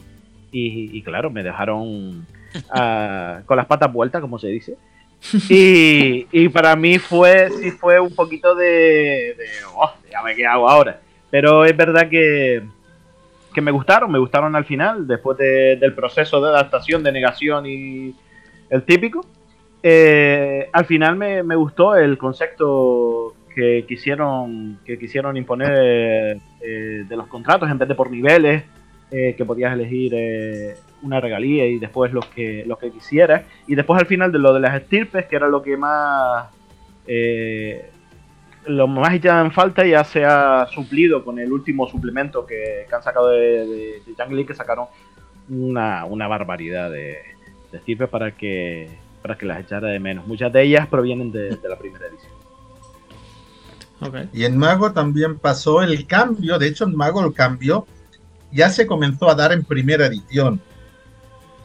S4: Y, y claro, me dejaron ah, con las patas vueltas, como se dice. Y, y para mí fue, sí fue un poquito de, "Oh, dígame qué hago ahora. Pero es verdad que, que me gustaron, me gustaron al final, después de- del proceso de adaptación, de negación y el típico. Eh, al final me, me gustó el concepto que quisieron, que quisieron imponer eh, de los contratos en vez de por niveles, eh, que podías elegir una regalía y después los que, los que quisieras. Y después al final de lo de las estirpes, que era lo que más... eh, lo más echaba en falta ya se ha suplido con el último suplemento que, que han sacado de, de, de Jungle League, que sacaron una, una barbaridad de, de estirpes para que, para que las echara de menos. Muchas de ellas provienen de, de la primera edición.
S2: Y en Mago también pasó el cambio, de hecho en Mago el cambio ya se comenzó a dar en primera edición.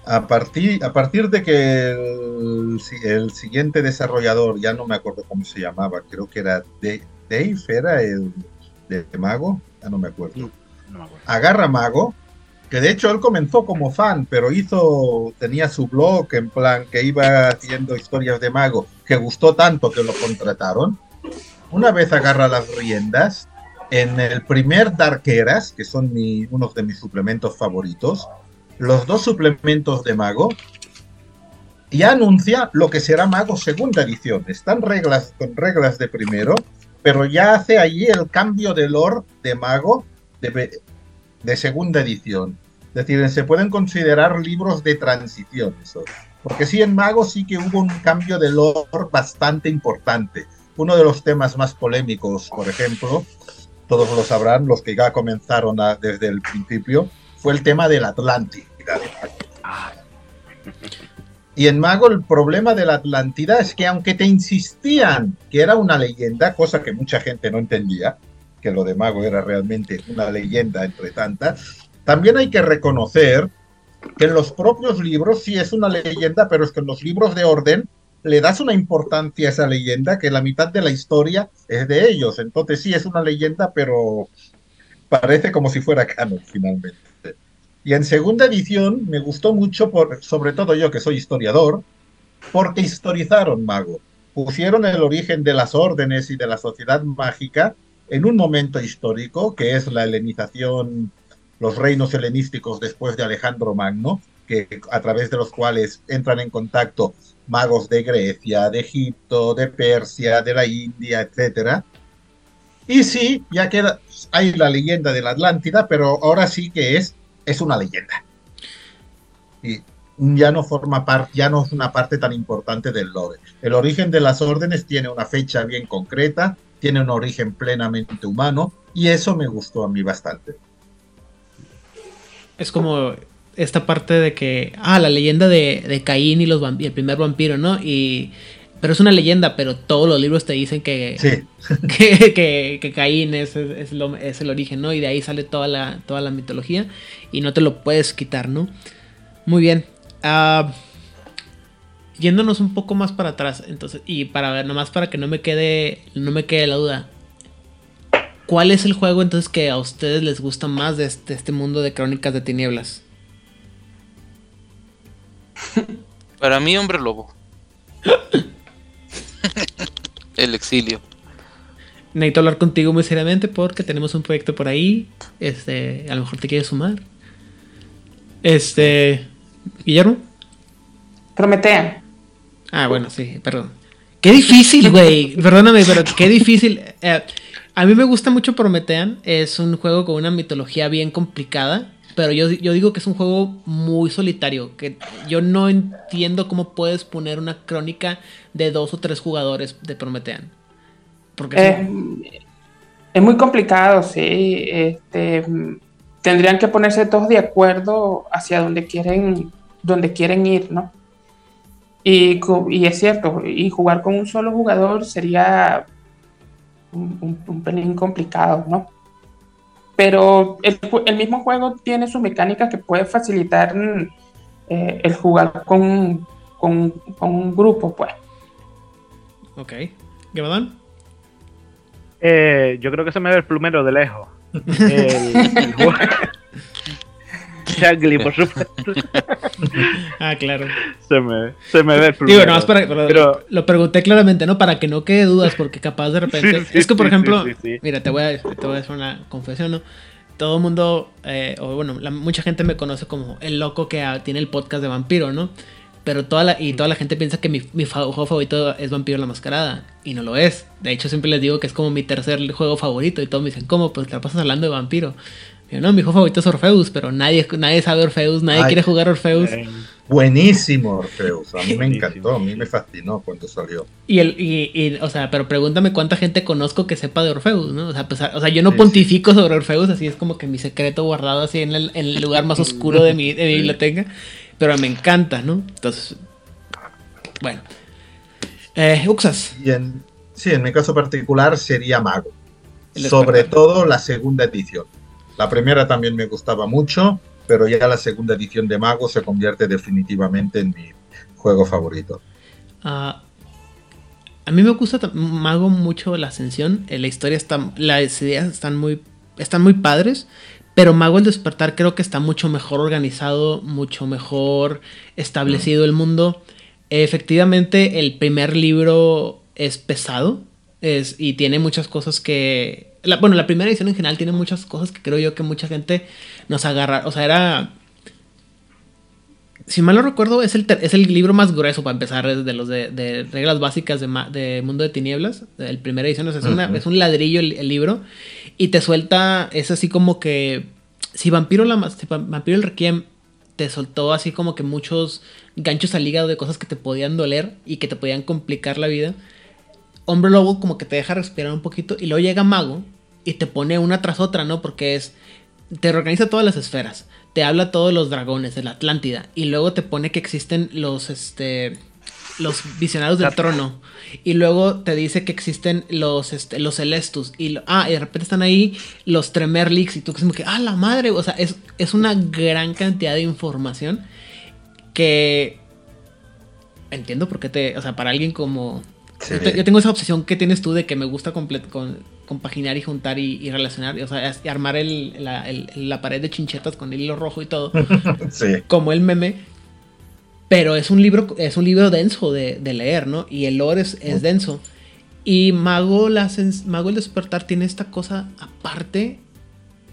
S2: A partir, a partir de que el, si- el siguiente desarrollador, ya no me acuerdo cómo se llamaba, creo que era De- Dave, era el de, Mago, ya no me acuerdo.
S4: No me acuerdo.
S2: Agarra Mago, que de hecho él comenzó como fan, pero hizo, tenía su blog en plan que iba haciendo historias de Mago, que gustó tanto que lo contrataron. Una vez agarra las riendas, en el primer Darkeras, que son mi- unos de mis suplementos favoritos, los dos suplementos de Mago, y anuncia lo que será Mago segunda edición. Están reglas con reglas de primero, pero ya hace allí el cambio de lore de Mago de, segunda edición. Es decir, se pueden considerar libros de transición. Porque sí, en Mago sí que hubo un cambio de lore bastante importante. Uno de los temas más polémicos, por ejemplo, todos lo sabrán, los que ya comenzaron desde el principio, fue el tema de la Atlántida.
S4: Ah,
S2: Y en Mago el problema de la Atlántida es que aunque te insistían que era una leyenda, cosa que mucha gente no entendía, que lo de Mago era realmente una leyenda entre tantas, también hay que reconocer que en los propios libros sí es una leyenda, pero es que en los libros de orden le das una importancia a esa leyenda que la mitad de la historia es de ellos. Entonces sí es una leyenda, pero parece como si fuera canon finalmente. Y en segunda edición me gustó mucho, sobre todo yo que soy historiador, porque historizaron Mago. Pusieron el origen de las órdenes y de la sociedad mágica en un momento histórico, que es la helenización los reinos helenísticos después de Alejandro Magno, que, a través de los cuales entran en contacto magos de Grecia, de Egipto, de Persia, de la India, etcétera. Y sí, ya queda, hay la leyenda de la Atlántida, pero ahora sí que es, es una leyenda. Y ya no forma parte, ya no es una parte tan importante del lore. El origen de las órdenes tiene una fecha bien concreta, tiene un origen plenamente humano, y eso me gustó a mí bastante.
S1: Es como esta parte de que, ah, la leyenda de, Caín y, los el primer vampiro, ¿no? Y, pero es una leyenda, pero todos los libros te dicen que, que, Caín es, es, el origen, ¿no? Y de ahí sale toda la, toda la mitología y no te lo puedes quitar, ¿no? Muy bien. Ah, yéndonos un poco más para atrás, entonces, y para ver, nomás para que no me quede, no me quede la duda. ¿Cuál es el juego entonces que a ustedes les gusta más de este, este mundo de crónicas de tinieblas?
S3: Para mí, hombre lobo. El exilio.
S1: Necesito hablar contigo muy seriamente porque tenemos un proyecto por ahí. Este, a lo mejor te quieres sumar. Este, Guillermo.
S5: Prometean.
S1: Ah, bueno, sí, perdón. Qué difícil, güey. Perdóname, pero qué difícil. Eh, a mí me gusta mucho Prometean. Es un juego con una mitología bien complicada. Pero yo, yo digo que es un juego muy solitario, que yo no entiendo cómo puedes poner una crónica de dos o tres jugadores de Prometean.
S5: Porque eh, es muy complicado, sí. Este, tendrían que ponerse todos de acuerdo hacia donde quieren, donde quieren ir, ¿no? Y, y es cierto, y jugar con un solo jugador sería un, un pelín complicado, ¿no? Pero el, mismo juego tiene su mecánica que puede facilitar eh, el jugar con, con, un grupo, pues.
S1: Ok. ¿Gabadón?
S4: Eh, yo creo que se me ve el plumero de lejos. el, por supuesto.
S1: ah, claro.
S4: Se me, se me ve el.
S1: Digo, nomás para, pero, lo pregunté claramente, ¿no? Para que no quede dudas, porque capaz de repente. es que, por ejemplo, mira, te voy, a, te voy a hacer una confesión, ¿no? Todo el mundo, eh, o bueno, mucha gente me conoce como el loco que tiene el podcast de vampiro, ¿no? Pero toda la, y toda la gente piensa que mi, mi juego favorito es Vampiro la Mascarada. Y no lo es. De hecho, siempre les digo que es como mi tercer juego favorito. Y todos me dicen, ¿cómo? Pues te la pasas hablando de vampiro no, mi hijo favorito es Orfeus, pero nadie, nadie sabe Orfeus, nadie quiere jugar Orfeus.
S2: Buenísimo Orfeus, a mí me encantó, a mí me fascinó cuando salió.
S1: Y, el, y, o sea, pero pregúntame cuánta gente conozco que sepa de Orfeus, ¿no? O sea, pues, o sea yo no pontifico sobre Orfeus, así es como que mi secreto guardado así en el, lugar más oscuro de mi, biblioteca, pero me encanta, ¿no? Entonces, bueno. Eh, Uxas.
S2: sí, en mi caso particular sería Mago. Sobre todo la segunda edición. La primera también me gustaba mucho, pero ya la segunda edición de Mago se convierte definitivamente en mi juego favorito.
S1: Ah, a mí me gusta Mago mucho la ascensión. Eh, la historia está. Las ideas están muy. están muy padres. Pero Mago el despertar creo que está mucho mejor organizado, mucho mejor establecido el mundo. Efectivamente, el primer libro es pesado. Es, y tiene muchas cosas que bueno, la primera edición en general tiene muchas cosas que creo yo que mucha gente nos agarra. O sea, era. Si mal no recuerdo, es el, es el libro más grueso para empezar, de los de, reglas básicas de, Mundo de Tinieblas. El primera edición es, es un ladrillo el, libro. Y te suelta. Es así como que. Si Vampiro, la, si Vampiro el Requiem te soltó así como que muchos ganchos al hígado de cosas que te podían doler y que te podían complicar la vida. Hombre Lobo como que te deja respirar un poquito y luego llega Mago y te pone una tras otra, ¿no? Porque es te organiza todas las esferas, te habla todos los dragones de la Atlántida y luego te pone que existen los este los visionarios del trono y luego te dice que existen los este, los celestus y ah y de repente están ahí los tremerlix y tú como que ah la madre o sea es, es una gran cantidad de información que entiendo por qué te o sea para alguien como yo, tengo esa obsesión que tienes tú de que me gusta con, compaginar y juntar y, relacionar, o sea, y armar la, pared de chinchetas con el hilo rojo y todo, como el meme. Pero es un libro, es un libro denso de, leer, ¿no? Y el lore es, denso. Y Mago, la Mago el despertar tiene esta cosa aparte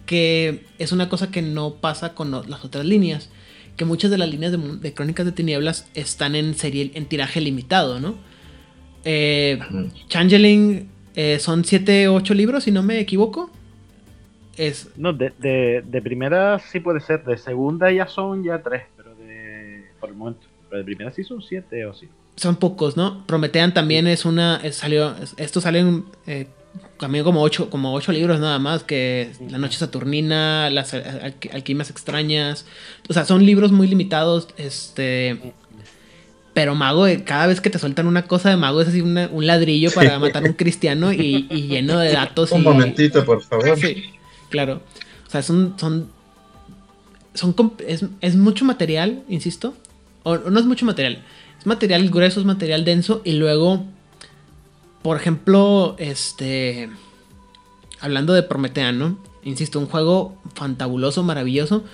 S1: que es una cosa que no pasa con las otras líneas. Que muchas de las líneas de, de Crónicas de Tinieblas están en serie, en tiraje limitado, ¿no? Eh, Changeling eh, son 7 8 libros, si no me equivoco. Es,
S4: No, de, de, de primera sí puede ser, de segunda ya son ya tres, pero de. por el momento. Pero de primera sí son siete o sí.
S1: son pocos, ¿no? Prometean también es una. es- salió, es- estos salen eh, también como ocho, como ocho libros nada más, que La Noche Saturnina, Las al- Alquimias Extrañas. O sea, son libros muy limitados. Este. Pero Mago, eh, cada vez que te sueltan una cosa de Mago es así una- un ladrillo para matar a un cristiano y, y lleno de datos.
S2: Un
S1: y,
S2: momentito, por favor.
S1: Sí, claro. O sea, son. son, son es, es mucho material, insisto. O, o no es mucho material. Es material grueso, es material denso. Y luego. Por ejemplo, este. Hablando de Prometean, ¿no? Insisto, un juego fantabuloso, maravilloso.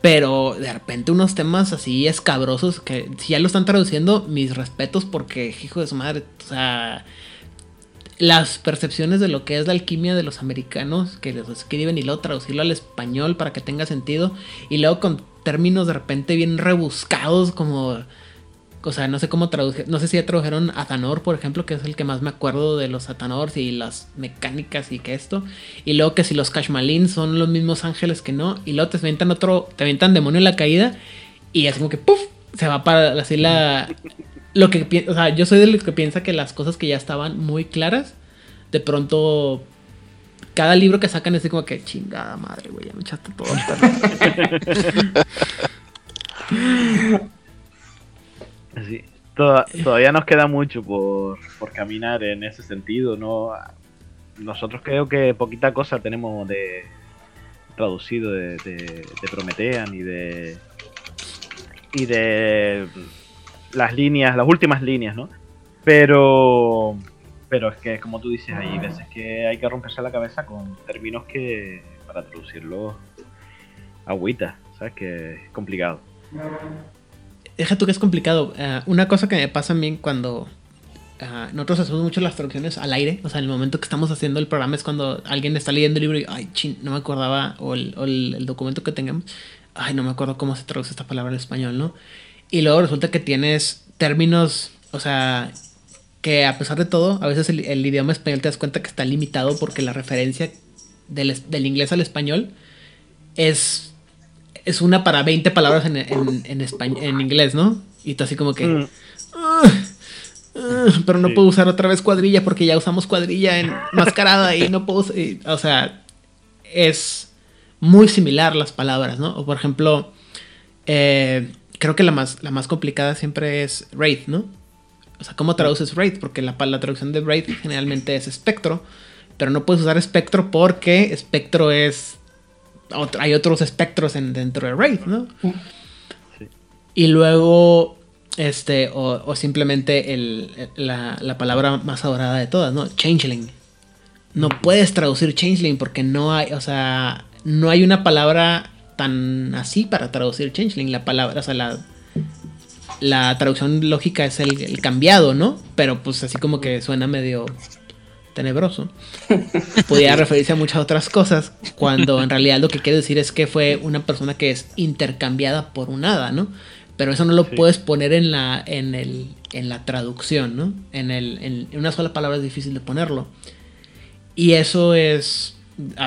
S1: Pero de repente unos temas así escabrosos que si ya lo están traduciendo, mis respetos porque, hijo de su madre, o sea, las percepciones de lo que es la alquimia de los americanos que los escriben y luego traducirlo al español para que tenga sentido y luego con términos de repente bien rebuscados como o sea, no sé cómo tradujeron, no sé si ya tradujeron Athanor, por ejemplo, que es el que más me acuerdo de los Athanors y las mecánicas y que esto. Y luego que si los Kashmalin son los mismos ángeles que no. Y luego te avientan otro, te avientan demonio en la caída. Y así como que ¡puf! Se va para así la. Lo que o sea, yo soy de los que piensa que las cosas que ya estaban muy claras, de pronto. Cada libro que sacan es así como que chingada madre, güey, ya me echaste todo. el perro".
S4: Sí. Toda- todavía nos queda mucho por, por caminar en ese sentido, ¿no? Nosotros creo que poquita cosa tenemos de traducido de, de, de Prometean y de y de las líneas, las últimas líneas, ¿no? Pero pero es que como tú dices, hay veces que hay que romperse la cabeza con términos que para traducirlos agüita, ¿sabes? Que es complicado.
S1: Deja tú que es complicado. Eh, una cosa que me pasa también cuando ah, nosotros hacemos mucho las traducciones al aire, o sea, en el momento que estamos haciendo el programa es cuando alguien está leyendo el libro y, ay, chin, no me acordaba, o el, o el- documento que tengamos, ay, no me acuerdo cómo se traduce esta palabra en español, ¿no? Y luego resulta que tienes términos, o sea, que a pesar de todo, a veces el, el idioma español te das cuenta que está limitado porque la referencia del, del inglés al español es es una para 20 palabras en, en, en, españ- en inglés, ¿no? Y tú así como que...
S4: Mm.
S1: "Ah, ah", pero no
S4: Sí.
S1: puedo usar otra vez cuadrilla porque ya usamos cuadrilla en mascarada y no puedo... y, o sea, es muy similar las palabras, ¿no? O por ejemplo, eh, creo que la más, la más complicada siempre es Wraith, ¿no? O sea, ¿cómo traduces Wraith? Porque la, la traducción de Wraith generalmente es espectro, pero no puedes usar espectro porque espectro es... hay otros espectros en, dentro de Wraith, ¿no?
S4: Sí.
S1: Y luego, este, o, o simplemente el, la, la palabra más adorada de todas, ¿no? Changeling. No puedes traducir changeling porque no hay, o sea, no hay una palabra tan así para traducir changeling. La palabra, o sea, la, la traducción lógica es el, el cambiado, ¿no? Pero pues así como que suena medio tenebroso. Pudiera referirse a muchas otras cosas, cuando en realidad lo que quiere decir es que fue una persona que es intercambiada por un hada, ¿no? Pero eso no lo
S4: Sí.
S1: puedes poner en la, en el, en la traducción, ¿no? En, el, en, en una sola palabra es difícil de ponerlo. Y eso es,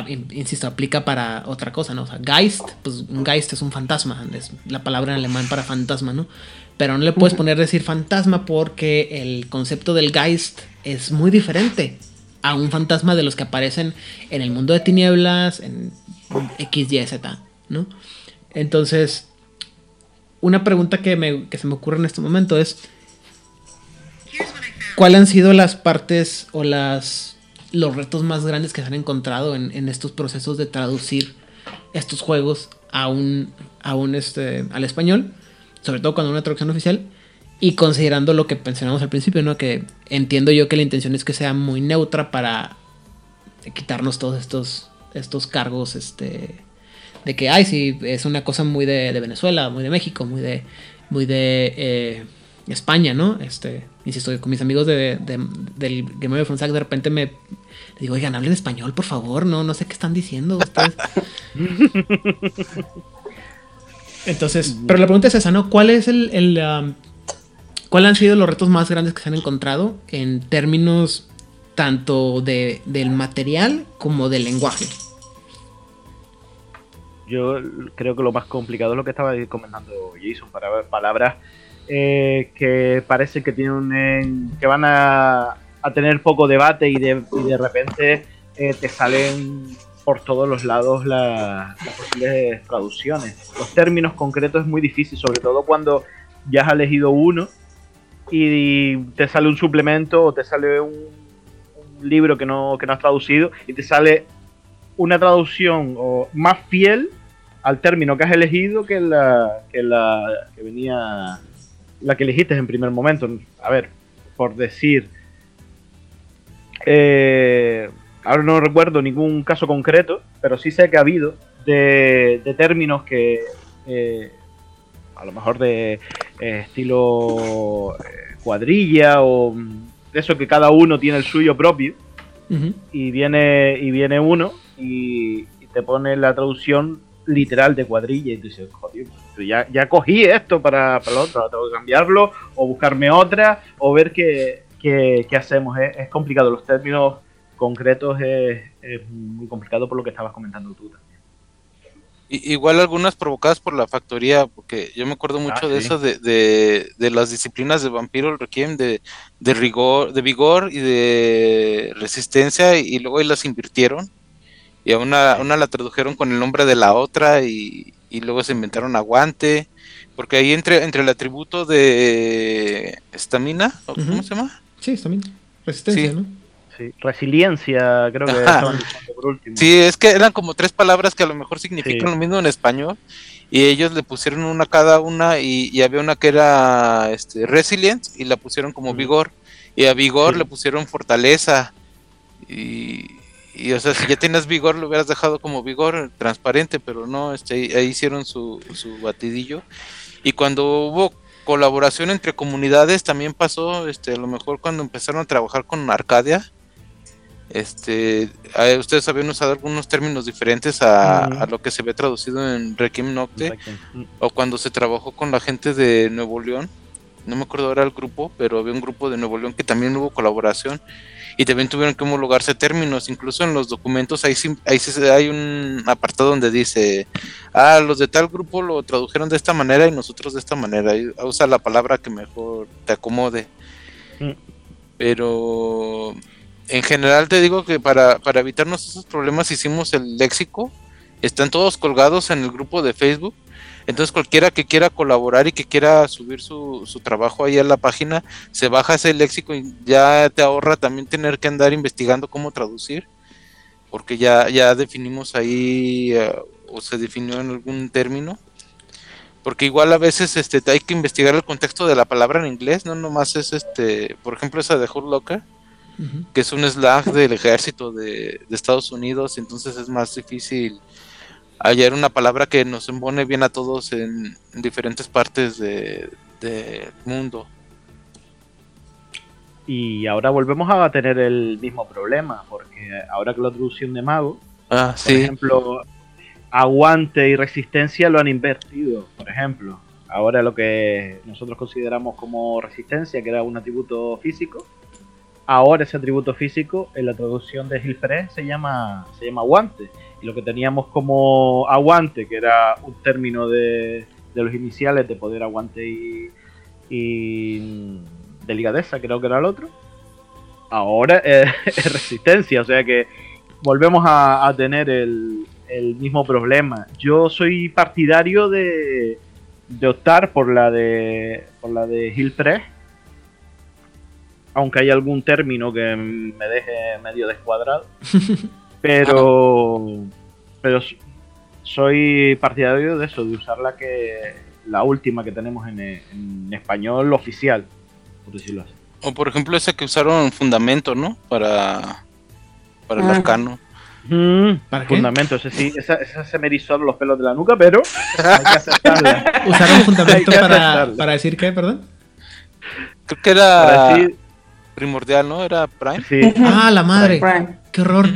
S1: in- insisto, aplica para otra cosa, ¿no? O sea, Geist, pues un Geist es un fantasma, es la palabra en alemán para fantasma, ¿no? Pero no le puedes poner decir fantasma porque el concepto del Geist es muy diferente a un fantasma de los que aparecen en el mundo de tinieblas, en X, Y, Z, ¿no? Entonces, una pregunta que, me- que se me ocurre en este momento es, ¿cuáles han sido las partes o las los retos más grandes que se han encontrado en, en estos procesos de traducir estos juegos a un, a un este, al español? Sobre todo cuando una traducción oficial. Y considerando lo que mencionamos al principio, ¿no? Que entiendo yo que la intención es que sea muy neutra para quitarnos todos estos, estos cargos, este, de que, ay, sí, es una cosa muy de, de Venezuela, muy de México, muy de, muy de, eh, España, ¿no? Este, insisto, con mis amigos de, de- del Game of Thrones de repente me les digo, oigan, hablen español, por favor, no, no sé qué están diciendo ustedes. Entonces, pero la pregunta es esa, ¿no? ¿Cuál es el, el, um, cuál han sido los retos más grandes que se han encontrado en términos tanto de, del material como del lenguaje?
S4: Yo creo que lo más complicado es lo que estaba comentando Jason, para ver palabras eh, que parece que tienen que van a, a tener poco debate y de, y de repente eh, te salen por todos los lados la- las posibles traducciones. Los términos concretos es muy difícil, sobre todo cuando ya has elegido uno y te sale un suplemento o te sale un, un libro que no, que no has traducido y te sale una traducción o más fiel al término que has elegido que la que la que venía la que elegiste en primer momento. A ver, por decir, eh, ahora no recuerdo ningún caso concreto, pero sí sé que ha habido de, de términos que eh, a lo mejor de eh, estilo eh, cuadrilla o mm, de eso que cada uno tiene el suyo propio. Y viene y viene uno y, y te pone la traducción literal de cuadrilla y tú dices, joder, ya, ya cogí esto para, para lo otro, tengo que cambiarlo o buscarme otra o ver qué, qué- qué hacemos. Es, es complicado, los términos concretos es, es muy complicado por lo que estabas comentando tú
S3: Igual algunas provocadas por la factoría, porque yo me acuerdo mucho
S4: Ah,
S3: de
S4: sí.
S3: eso, de, de, de las disciplinas de Vampiro el Requiem, de, de rigor, de vigor y de resistencia, y, luego ahí las invirtieron, y a una, una la tradujeron con el nombre de la otra, y, y luego se inventaron aguante, porque ahí entre, entre el atributo de estamina, ¿o ¿cómo se llama?
S1: Sí, también. Resistencia,
S3: Sí.
S1: ¿no?
S4: Sí, resiliencia, creo que estaban diciendo por último.
S3: Sí, es que eran como tres palabras que a lo mejor significan
S4: Sí.
S3: lo mismo en español y ellos le pusieron una cada una y, y había una que era este, resilient y la pusieron como
S4: Ujú.
S3: vigor y a vigor
S4: Sí.
S3: le pusieron fortaleza y, y, o sea si ya tienes vigor lo hubieras dejado como vigor transparente pero no este ahí, ahí hicieron su, su batidillo y cuando hubo colaboración entre comunidades también pasó este a lo mejor cuando empezaron a trabajar con Arcadia este, eh, ustedes habían usado algunos términos diferentes a, lo que se ve traducido en Requiem Nocte,
S4: Mm,
S3: o cuando se trabajó con la gente de Nuevo León, no me acuerdo ahora el grupo, pero había un grupo de Nuevo León que también hubo colaboración y también tuvieron que homologarse términos, incluso en los documentos ahí sí, ahí sí hay un apartado donde dice, ah, los de tal grupo lo tradujeron de esta manera y nosotros de esta manera, y usa la palabra que mejor te acomode.
S4: Mm.
S3: Pero en general te digo que para, para evitarnos esos problemas hicimos el léxico. Están todos colgados en el grupo de Facebook. Entonces cualquiera que quiera colaborar y que quiera subir su, su trabajo ahí a la página, se baja ese léxico y ya te ahorra también tener que andar investigando cómo traducir. Porque ya, ya definimos ahí eh, o se definió en algún término. Porque igual a veces este, hay que investigar el contexto de la palabra en inglés, no nomás es este, por ejemplo esa de Hurt Que es un slang del ejército de, de Estados Unidos, entonces es más difícil hallar una palabra que nos embone bien a todos en, en diferentes partes de- del mundo.
S4: Y ahora volvemos a tener el mismo problema, porque ahora que la traducción de mago,
S3: Ah,
S4: por
S3: sí,
S4: ejemplo, aguante y resistencia lo han invertido, por ejemplo. Ahora lo que nosotros consideramos como resistencia, que era un atributo físico, ahora ese atributo físico en la traducción de Gilfred se llama, se llama aguante. Y lo que teníamos como aguante, que era un término de, de los iniciales de poder aguante y, y delicadeza, creo que era el otro, ahora es resistencia. O sea que volvemos a, a tener el, el mismo problema. Yo soy partidario de, de optar por la de por la de Gilfred aunque hay algún término que me deje medio descuadrado. Pero, pero s- soy partidario de eso, de usar la que la última que tenemos en, en español oficial, por decirlo así.
S3: o por ejemplo esa que usaron fundamento, ¿no? Para, para el
S5: Ah.
S3: arcano.
S1: ¿Para qué?
S4: Fundamento, ese sí, esa, esa se me erizó los pelos de la nuca, pero hay que aceptarla.
S1: Usaron fundamento para, para decir qué, perdón.
S3: Creo que era primordial, ¿no? Era Prime.
S4: Sí.
S1: Ah, la madre.
S5: Prime.
S1: Qué horror.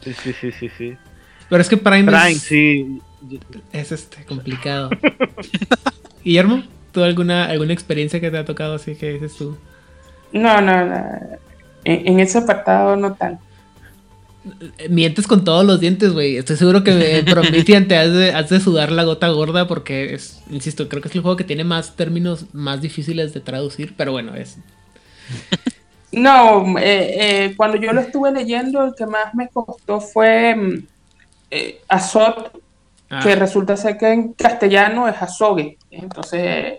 S4: Sí, sí, sí, sí, sí.
S1: Pero es que Prime,
S4: Prime,
S1: es,
S4: sí.
S1: es, este complicado. Guillermo, ¿tú alguna, alguna experiencia que te ha tocado así que dices tú?
S5: No, no, no. En, en ese apartado no tanto.
S1: Eh, Mientes con todos los dientes, güey. Estoy seguro que en Promethean te has de, has de sudar la gota gorda porque es, insisto, creo que es el juego que tiene más términos más difíciles de traducir, pero bueno, es.
S5: No, eh, eh, cuando yo lo estuve leyendo, el que más me costó fue mm, eh, Azot,
S1: Ah,
S5: que resulta ser que en castellano es azogue. Entonces,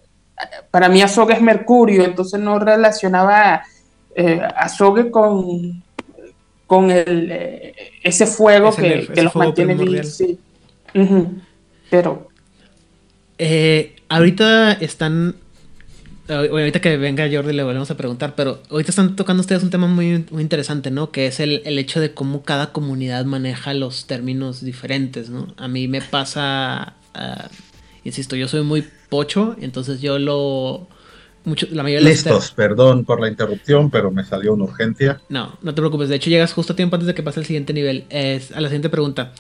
S5: para mí azogue es mercurio, entonces no relacionaba eh, azogue con, con el, eh, ese fuego
S1: Ese
S5: que,
S1: nerf-
S5: que
S1: ese
S5: los
S1: fuego
S5: mantiene vivos. Sí. Pero,
S1: Eh, ahorita están. Eh, Ahorita que venga Jordi le volvemos a preguntar, pero ahorita están tocando ustedes un tema muy, muy interesante, ¿no? Que es el, el hecho de cómo cada comunidad maneja los términos diferentes, ¿no? A mí me pasa, ah, insisto, yo soy muy pocho, entonces yo lo... Mucho, la mayoría de los
S2: Listos, perdón por la interrupción, pero me salió una urgencia.
S1: No, no te preocupes. De hecho, llegas justo a tiempo antes de que pase el siguiente nivel. Es a la siguiente pregunta.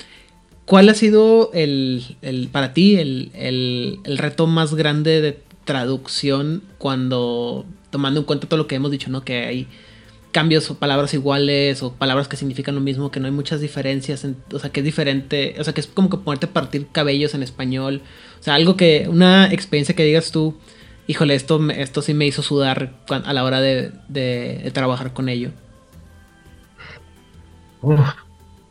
S1: ¿Cuál ha sido el, el- para ti el, el- el reto más grande de traducción cuando, tomando en cuenta todo lo que hemos dicho, ¿no? Que hay cambios o palabras iguales o palabras que significan lo mismo, que no hay muchas diferencias, en- o sea, que es diferente, o sea, que es como que ponerte a partir cabellos en español. O sea, algo que, una experiencia que digas tú, híjole, esto, esto sí me hizo sudar a la hora de, de- de trabajar con ello.
S2: Uf,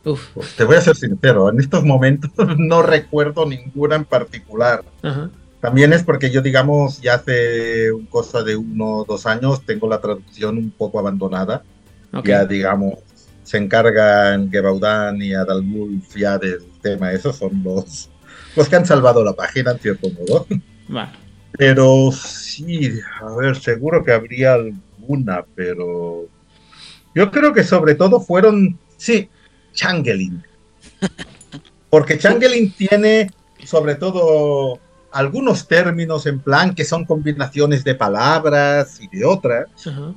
S1: Uf,
S2: te voy a ser sincero, en estos momentos no recuerdo ninguna en particular.
S1: ajá.
S2: También es porque yo, digamos, ya hace cosa de uno o dos años tengo la traducción un poco abandonada.
S1: ok.
S2: Ya, digamos, se encargan Gebaudan y Adalwulf ya del tema. Esos son los, los que han salvado la página, en cierto modo. Pero sí, a ver, seguro que habría alguna, pero yo creo que sobre todo fueron, sí, Changeling. Porque Changeling tiene sobre todo algunos términos en plan que son combinaciones de palabras y de otras.
S1: Ajá.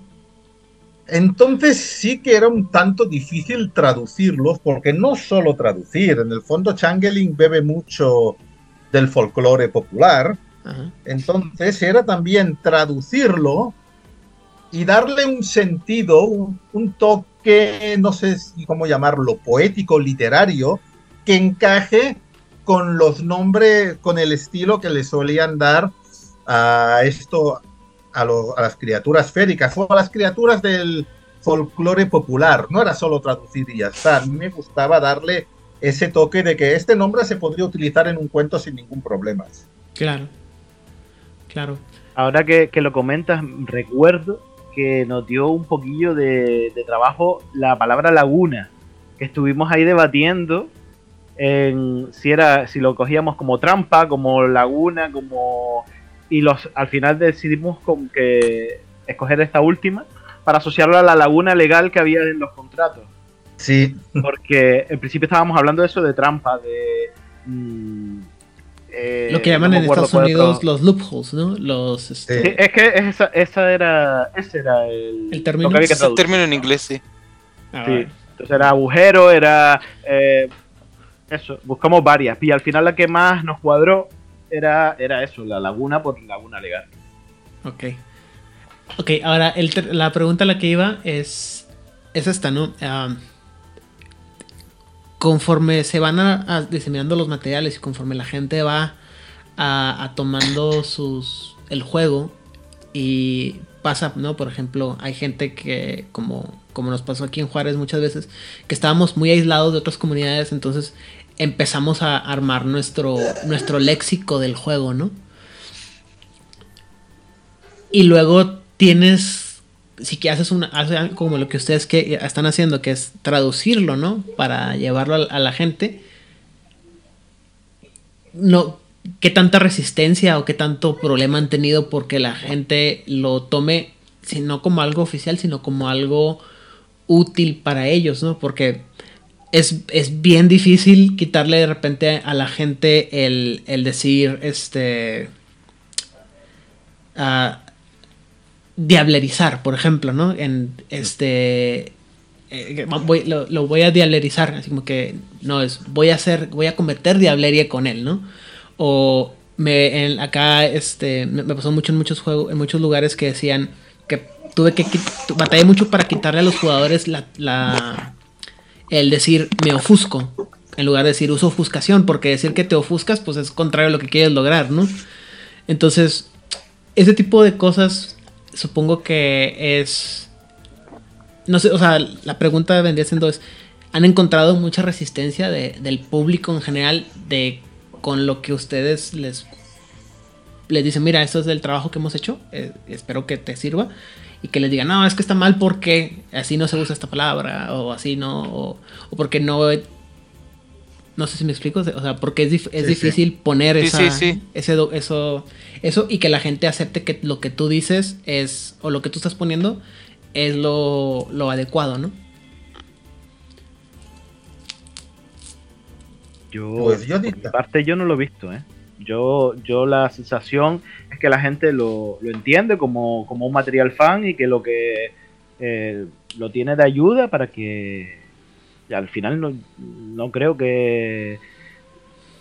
S2: Entonces sí que era un tanto difícil traducirlos, porque no solo traducir, en el fondo Changeling bebe mucho del folclore popular,
S1: Ajá.
S2: entonces era también traducirlo y darle un sentido, un, un toque, no sé si cómo llamarlo, poético, literario, que encaje con los nombres, con el estilo que le solían dar a esto, a, lo- a las criaturas féricas o a las criaturas del folclore popular. No era solo traducir y ya está. A mí me gustaba darle ese toque de que este nombre se podría utilizar en un cuento sin ningún problema.
S1: Claro. Claro.
S4: Ahora que, que lo comentas, recuerdo que nos dio un poquillo de, de trabajo la palabra laguna, que estuvimos ahí debatiendo en si era si lo cogíamos como trampa, como laguna, como y los al final decidimos con que escoger esta última para asociarlo a la laguna legal que había en los contratos,
S2: Sí,
S4: porque en principio estábamos hablando de eso de trampa, de mm, eh,
S1: Lo que llaman
S4: no
S1: en Estados Unidos los loopholes, ¿no? Los. este,
S2: Sí.
S4: Es que esa, esa era, ese era el,
S1: El término.
S4: que que
S3: el término en inglés, sí.
S1: ah,
S4: Sí. Entonces era agujero, era eh, eso, buscamos varias. Y al final la que más nos cuadró era, era eso, la laguna por laguna legal.
S1: Ok. Ok, ahora el la pregunta a la que iba es, es esta, ¿no? Conforme se van a, diseminando los materiales y conforme la gente va a tomando sus el juego y pasa, ¿no? Por ejemplo, hay gente que, como, como nos pasó aquí en Juárez muchas veces, que estábamos muy aislados de otras comunidades, entonces empezamos a armar nuestro, nuestro léxico del juego, ¿no? Y luego tienes, si que haces una, como lo que ustedes que están haciendo, que es traducirlo, ¿no? Para llevarlo a, a la gente. No, qué tanta resistencia o qué tanto problema han tenido porque la gente lo tome, si no como algo oficial, sino como algo útil para ellos, ¿no? Porque es, es bien difícil quitarle de repente a la gente el, el decir, este... ah, diablerizar, por ejemplo, ¿no? En este eh, lo, voy a diablerizar, así como que no es, voy a hacer, voy a cometer diablería con él, ¿no? O me, acá este, me, pasó mucho en muchos juegos, en muchos lugares que decían que tuve que batallé mucho para quitarle a los jugadores la, la el decir me ofusco en lugar de decir uso ofuscación, porque decir que te ofuscas pues es contrario a lo que quieres lograr, ¿no? Entonces, ese tipo de cosas supongo que es no sé, o sea, la pregunta vendría siendo es, ¿han encontrado mucha resistencia del público en general de con lo que ustedes les, les dicen, mira, esto es del trabajo que hemos hecho, eh, espero que te sirva? Y que les digan, no, es que está mal porque así no se usa esta palabra, o así no, o, porque no... No sé si me explico, o sea, porque es, es difícil poner esa, ese, eso, eso y que la gente acepte que lo que tú dices es, o lo que tú estás poniendo es lo, lo adecuado, ¿no?
S4: Yo, pues yo parte yo no lo he visto, ¿eh? Yo, yo la sensación es que la gente lo, lo entiende como, un material fan y que lo que eh, lo tiene de ayuda para que al final no, no creo que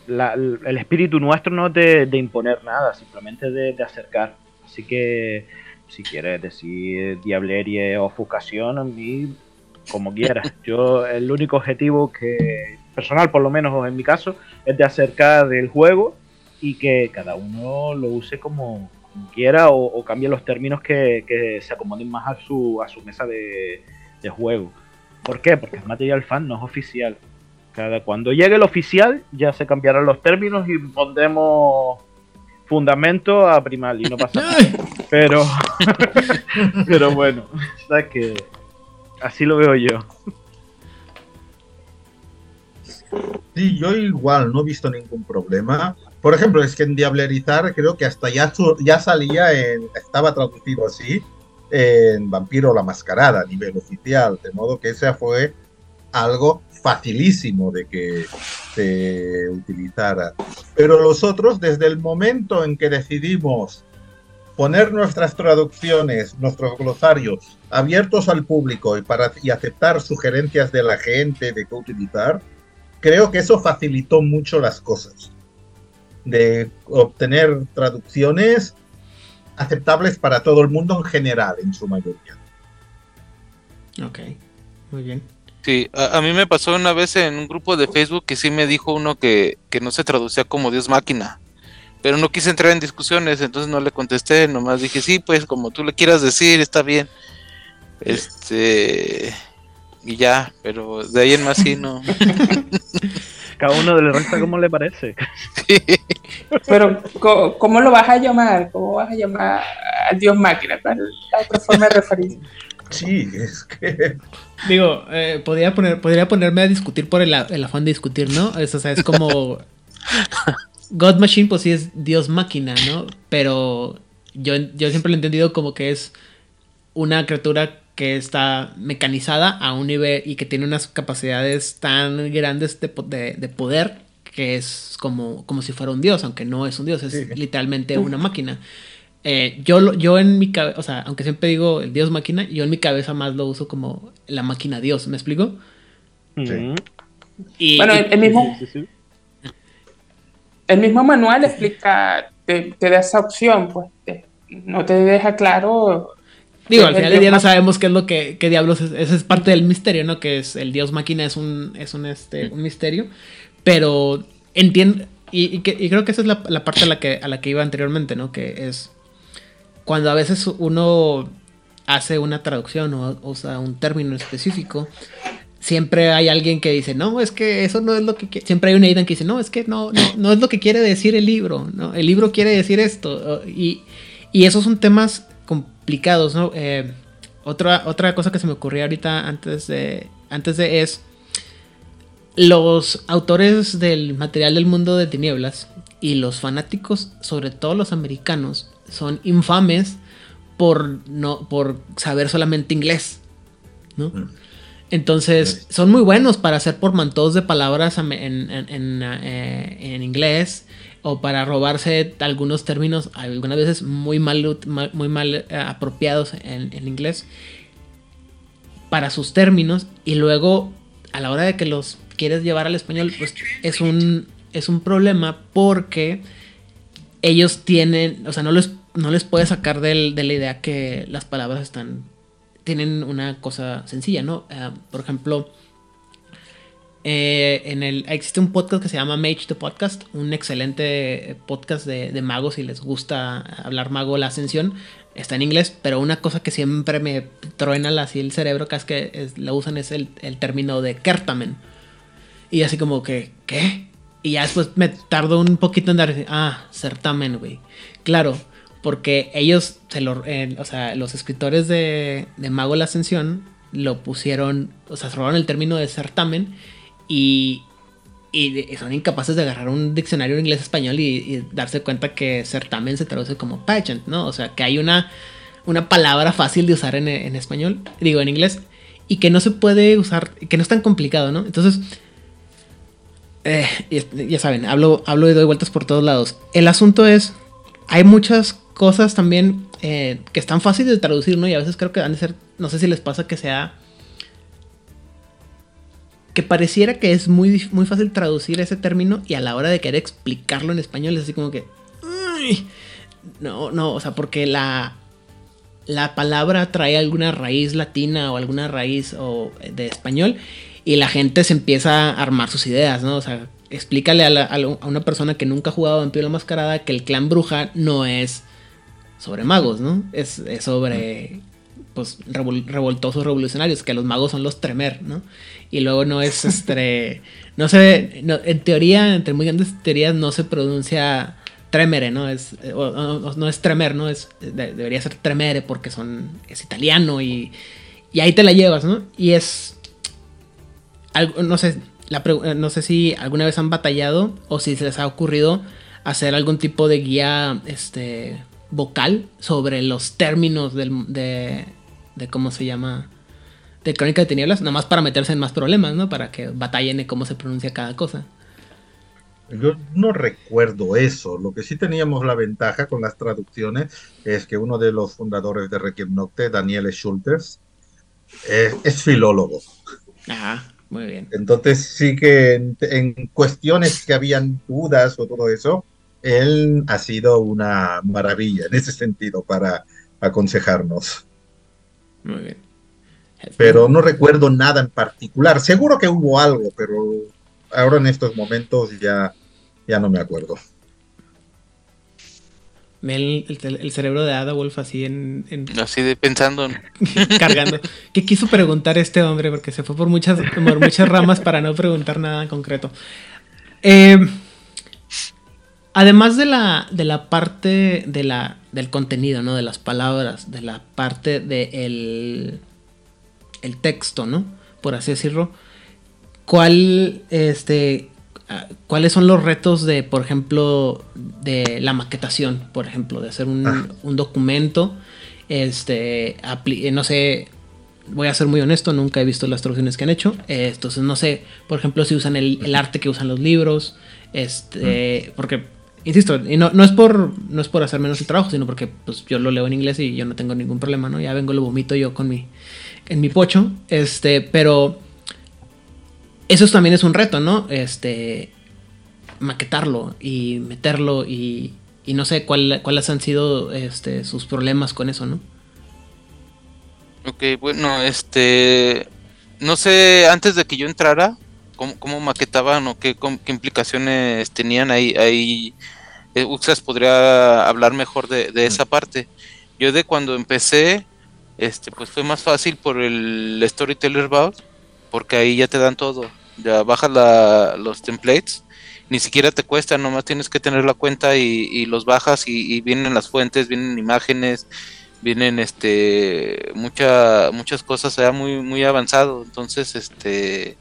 S4: el espíritu nuestro no es de, imponer nada, simplemente de, de acercar. Así que si quieres decir diablerie o ofuscación, a mí como quieras. Yo el único objetivo que personal, por lo menos en mi caso, es de acercar el juego y que cada uno lo use como, quiera o, cambie los términos que, se acomoden más a su, a su mesa de, de juego. ¿Por qué? Porque el material fan no es oficial. Cada, cuando llegue el oficial ya se cambiarán los términos y pondremos fundamento a primal y no pasa nada. Pero, pero bueno, sabes que así lo veo yo.
S2: Sí, yo igual no he visto ningún problema. Por ejemplo, es que en Diablerizar creo que hasta ya, ya salía en, estaba traducido así, en Vampiro la Mascarada a nivel oficial, de modo que ese fue algo facilísimo de que se utilizara. Pero los otros, desde el momento en que decidimos poner nuestras traducciones, nuestros glosarios abiertos al público y, para, y aceptar sugerencias de la gente de qué utilizar, creo que eso facilitó mucho las cosas. De obtener traducciones aceptables para todo el mundo en general, en su mayoría.
S1: Ok, muy bien.
S3: Sí, a, mí me pasó una vez en un grupo de Facebook que sí me dijo uno que, no se traducía como Dios máquina, pero no quise entrar en discusiones, entonces no le contesté, nomás dije, sí, pues como tú le quieras decir, está bien. Este, y ya, pero de ahí en más sí no.
S4: Cada uno le resta como le parece.
S5: Pero, ¿cómo, lo vas a llamar? ¿Cómo vas a llamar a Dios máquina? ¿Cuál la otra forma de referirse?
S2: Sí, es que.
S1: Digo, eh, podría, poner, podría ponerme a discutir por el, afán de discutir, ¿no? Es, o sea, es como. God Machine, pues sí es Dios máquina, ¿no? Pero yo, yo siempre lo he entendido como que es una criatura que está mecanizada a un nivel y que tiene unas capacidades tan grandes de, de, poder que es como, como si fuera un dios, aunque no es un dios, es literalmente una máquina. Eh, yo, yo en mi cabeza, o sea, aunque siempre digo el dios máquina, yo en mi cabeza más lo uso como la máquina dios, ¿me explico?
S5: Sí. Y, bueno, el, mismo, el mismo manual explica, te, da esa opción, pues no te deja claro.
S1: Digo, al final del día no sabemos qué es lo que, qué diablos es, esa es parte del misterio, ¿no? Que es el dios máquina es un, es un, este, un misterio, pero entiendo, y, creo que esa es la, la, parte a la, que, a la que iba anteriormente, ¿no? Que es cuando a veces uno hace una traducción o usa un término específico, siempre hay alguien que dice, no, es que eso no es lo que Siempre hay una idea que dice, no, es que no, no, es lo que quiere decir el libro, ¿no? El libro quiere decir esto. Y, esos son temas complicados, ¿no? Eh, otra, otra cosa que se me ocurrió ahorita antes de, antes de es los autores del material del mundo de tinieblas y los fanáticos, sobre todo los americanos, son infames por, no, por saber solamente inglés, ¿no? Mm. Entonces, son muy buenos para hacer portmanteaus de palabras en, en, en, eh, inglés. O para robarse algunos términos, algunas veces muy mal, muy mal eh, apropiados en, en, inglés, para sus términos, y luego a la hora de que los quieres llevar al español, pues es un, es un problema porque ellos tienen, o sea, no les, no les puedes sacar del, de la idea que las palabras están, tienen una cosa sencilla, ¿no? Uh, por ejemplo, eh, en el, existe un podcast que se llama Mage the Podcast, un excelente podcast de, de, magos si les gusta hablar mago la ascensión. Está en inglés, pero una cosa que siempre me truena así el cerebro, que es que es, la usan, es el, el, término de Kertamen. Y así como que, ¿qué? Y ya después me tardo un poquito en dar, ah, certamen, güey. Claro, porque ellos, se lo, eh, o sea, los escritores de, de Mago la Ascensión lo pusieron, o sea, se robaron el término de certamen y, son incapaces de agarrar un diccionario inglés-español y, darse cuenta que certamen se traduce como pageant, ¿no? O sea, que hay una, una palabra fácil de usar en, en español, digo, en inglés, y que no se puede usar, que no es tan complicado, ¿no? Entonces, eh, ya saben, hablo, hablo y doy vueltas por todos lados. El asunto es, hay muchas cosas también eh, que están fáciles de traducir, ¿no? Y a veces creo que van a ser, no sé si les pasa que sea que pareciera que es muy, muy fácil traducir ese término y a la hora de querer explicarlo en español es así como que... No, no, o sea, porque la, la palabra trae alguna raíz latina o alguna raíz o de español y la gente se empieza a armar sus ideas, ¿no? O sea, explícale a, a una persona que nunca ha jugado Vampiro la Mascarada que el clan bruja no es sobre magos, ¿no? Es, es sobre pues revol revoltosos revolucionarios, que los magos son los tremer, ¿no? Y luego no es este, no sé, no, en teoría, entre muy grandes teorías no se pronuncia tremere, ¿no? Es, o, o, no es tremer, ¿no? Es, de, debería ser tremere porque son, es italiano y, y ahí te la llevas, ¿no? Y es, algo, no sé, la, no sé si alguna vez han batallado o si se les ha ocurrido hacer algún tipo de guía, este, vocal sobre los términos del, de, de cómo se llama de Crónica de Tinieblas, nada más para meterse en más problemas, ¿no? Para que batallen de cómo se pronuncia cada cosa.
S2: Yo no recuerdo eso. Lo que sí teníamos la ventaja con las traducciones es que uno de los fundadores de Requiem Nocte, Daniel Schulters, es, es filólogo.
S1: Ajá, muy bien.
S2: Entonces sí que en, en, cuestiones que habían dudas o todo eso, él ha sido una maravilla en ese sentido para aconsejarnos.
S1: Muy bien.
S2: Pero no recuerdo nada en particular. Seguro que hubo algo, pero ahora en estos momentos ya, ya no me acuerdo.
S1: El, el, el, cerebro de Ada Wolf así en, en...
S3: Así de pensando.
S1: cargando. ¿Qué quiso preguntar este hombre? Porque se fue por muchas, por muchas ramas para no preguntar nada en concreto. Eh, además de la, de la parte de la, del contenido, ¿no? De las palabras, de la parte del... De el texto, ¿no? Por así decirlo. ¿Cuál, este, cuáles son los retos de, por ejemplo, de la maquetación, por ejemplo, de hacer un, ah. un documento, este, no sé, voy a ser muy honesto, nunca he visto las traducciones que han hecho, eh, entonces no sé, por ejemplo, si usan el, el arte que usan los libros, este, mm. porque insisto, y no, no, es por no es por hacer menos el trabajo, sino porque pues yo lo leo en inglés y yo no tengo ningún problema, ¿no? Ya vengo lo vomito yo con mi en mi pocho, este, pero eso también es un reto, ¿no? Este, maquetarlo y meterlo y, y no sé cuál, cuáles han sido este, sus problemas con eso, ¿no?
S3: Ok, bueno, este, no sé, antes de que yo entrara, cómo, cómo maquetaban o qué, qué, implicaciones tenían ahí, ahí eh, Uxas podría hablar mejor de, de esa parte. Yo de cuando empecé, este pues fue más fácil por el Storyteller Vault, porque ahí ya te dan todo, ya bajas la, los templates, ni siquiera te cuesta, nomás tienes que tener la cuenta y, y los bajas y, y, vienen las fuentes, vienen imágenes, vienen este mucha, muchas cosas ya muy, muy avanzado, entonces este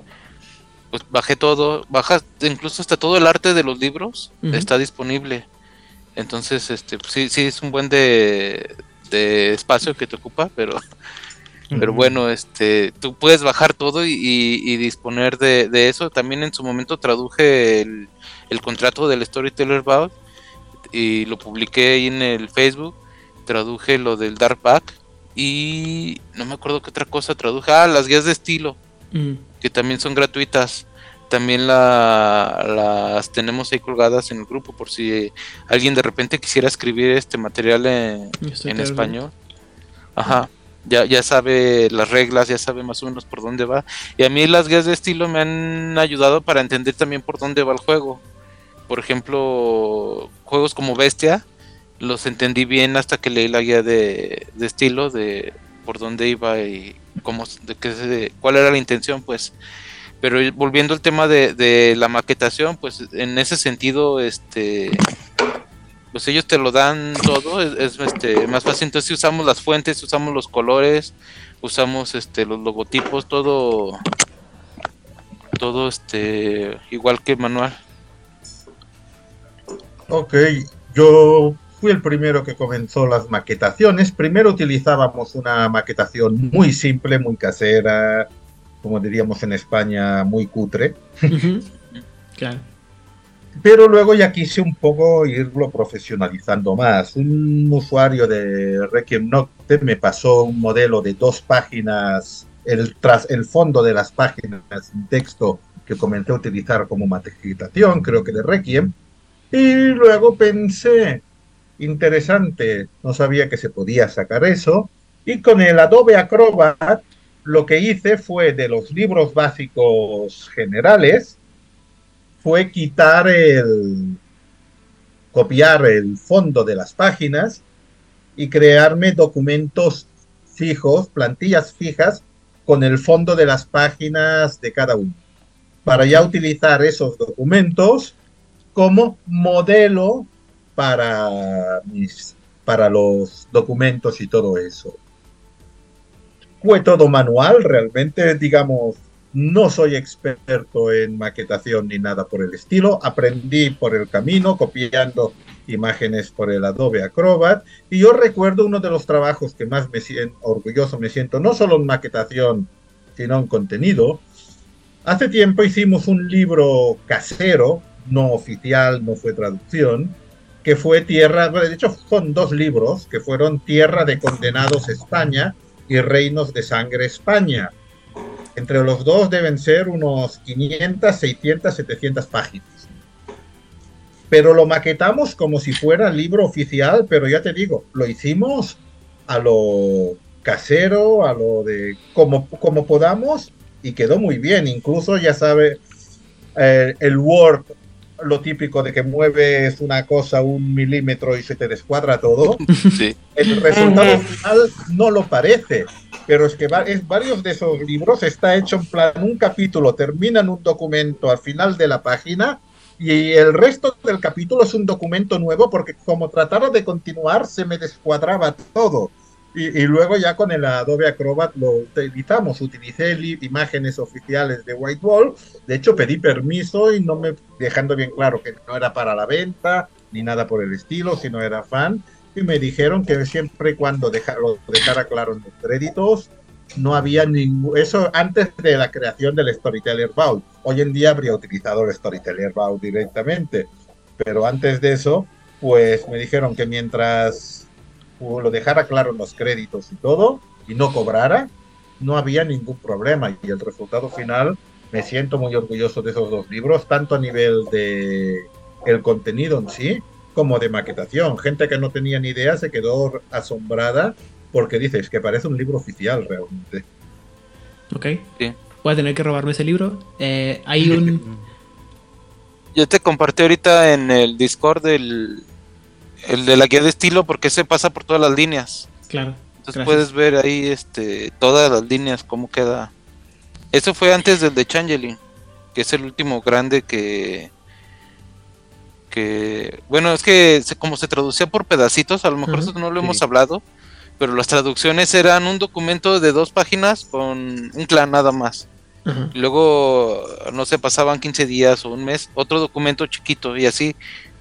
S3: pues bajé todo, bajas incluso hasta todo el arte de los libros uh -huh. está disponible. Entonces, este, pues sí, sí es un buen de, de espacio que te ocupa, pero, pero bueno, este, tú puedes bajar todo y, y, y disponer de, de, eso. También en su momento traduje el, el contrato del Storyteller Vault y lo publiqué ahí en el Facebook. Traduje lo del Dark Pack y no me acuerdo qué otra cosa traduje. Ah, las guías de estilo, que también son gratuitas. También la- las tenemos ahí colgadas en el grupo por si alguien de repente quisiera escribir este material en, español. Ajá. Ya, ya sabe las reglas, ya sabe más o menos por dónde va. Y a mí las guías de estilo me han ayudado para entender también por dónde va el juego. Por ejemplo, juegos como Bestia, los entendí bien hasta que leí la guía de, de estilo de por dónde iba y cómo, de qué cuál era la intención, pues. Pero volviendo al tema de, de la maquetación, pues en ese sentido, este, pues ellos te lo dan todo, es, es, este más fácil. Entonces si usamos las fuentes, usamos los colores, usamos este los logotipos, todo, todo este igual que el manual.
S2: Ok, yo fui el primero que comenzó las maquetaciones. Primero utilizábamos una maquetación muy simple, muy casera, como diríamos en España, muy cutre.
S1: Claro.
S2: Pero luego ya quise un poco irlo profesionalizando más. Un usuario de Requiem Nocte me pasó un modelo de dos páginas, el, tras, el fondo de las páginas en texto que comencé a utilizar como maquetación, creo que de Requiem. Y luego pensé, interesante, no sabía que se podía sacar eso. Y con el Adobe Acrobat lo que hice fue de los libros básicos generales, fue quitar el, copiar el fondo de las páginas y crearme documentos fijos, plantillas fijas con el fondo de las páginas de cada uno, para ya utilizar esos documentos como modelo para mis para los documentos y todo eso. Fue todo manual, realmente, digamos, no soy experto en maquetación ni nada por el estilo. Aprendí por el camino, copiando imágenes por el Adobe Acrobat. Y yo recuerdo uno de los trabajos que más me siento orgulloso me siento, no solo en maquetación, sino en contenido. Hace tiempo hicimos un libro casero, no oficial, no fue traducción, que fue Tierra, de hecho son dos libros, que fueron Tierra de Condenados España y Reinos de Sangre España. Entre los dos deben ser unos 500, 600, 700 páginas. Pero lo maquetamos como si fuera libro oficial, pero ya te digo, lo hicimos a lo casero, a lo de como, como podamos y quedó muy bien. Incluso ya sabe eh, el Word, lo típico de que mueves una cosa un milímetro y se te descuadra todo.
S3: Sí.
S2: El resultado final no lo parece, pero es que va- es, varios de esos libros está hecho en plan un capítulo, terminan un documento al final de la página y el resto del capítulo es un documento nuevo porque como tratara de continuar se me descuadraba todo. Y, y luego ya con el Adobe Acrobat lo utilizamos, utilicé li- imágenes oficiales de Whitewall, de hecho pedí permiso y no me dejando bien claro que no era para la venta ni nada por el estilo, sino era fan. Y me dijeron que siempre y cuando deja- lo dejara claro en los créditos, no había ningún... Eso antes de la creación del Storyteller Vault. Hoy en día habría utilizado el Storyteller Vault directamente, pero antes de eso, pues me dijeron que mientras uh, lo dejara claro en los créditos y todo, y no cobrara, no había ningún problema. Y el resultado final, me siento muy orgulloso de esos dos libros, tanto a nivel de el contenido en sí, como de maquetación. Gente que no tenía ni idea se quedó asombrada porque dices que parece un libro oficial realmente.
S1: Ok.
S3: Sí.
S1: Voy a tener que robarme ese libro. Eh, hay un.
S3: Yo te compartí ahorita en el Discord el, el de la guía de estilo porque se pasa por todas las líneas.
S1: Claro.
S3: Entonces
S1: Gracias.
S3: puedes ver ahí este todas las líneas cómo queda. Eso fue antes del de Changeling, que es el último grande que que bueno, es que se- como se traducía por pedacitos, a lo mejor eso no lo
S4: sí.
S3: hemos hablado, pero las traducciones eran un documento de dos páginas con un clan nada más. Luego, no sé, pasaban 15 días o un mes, otro documento chiquito y así,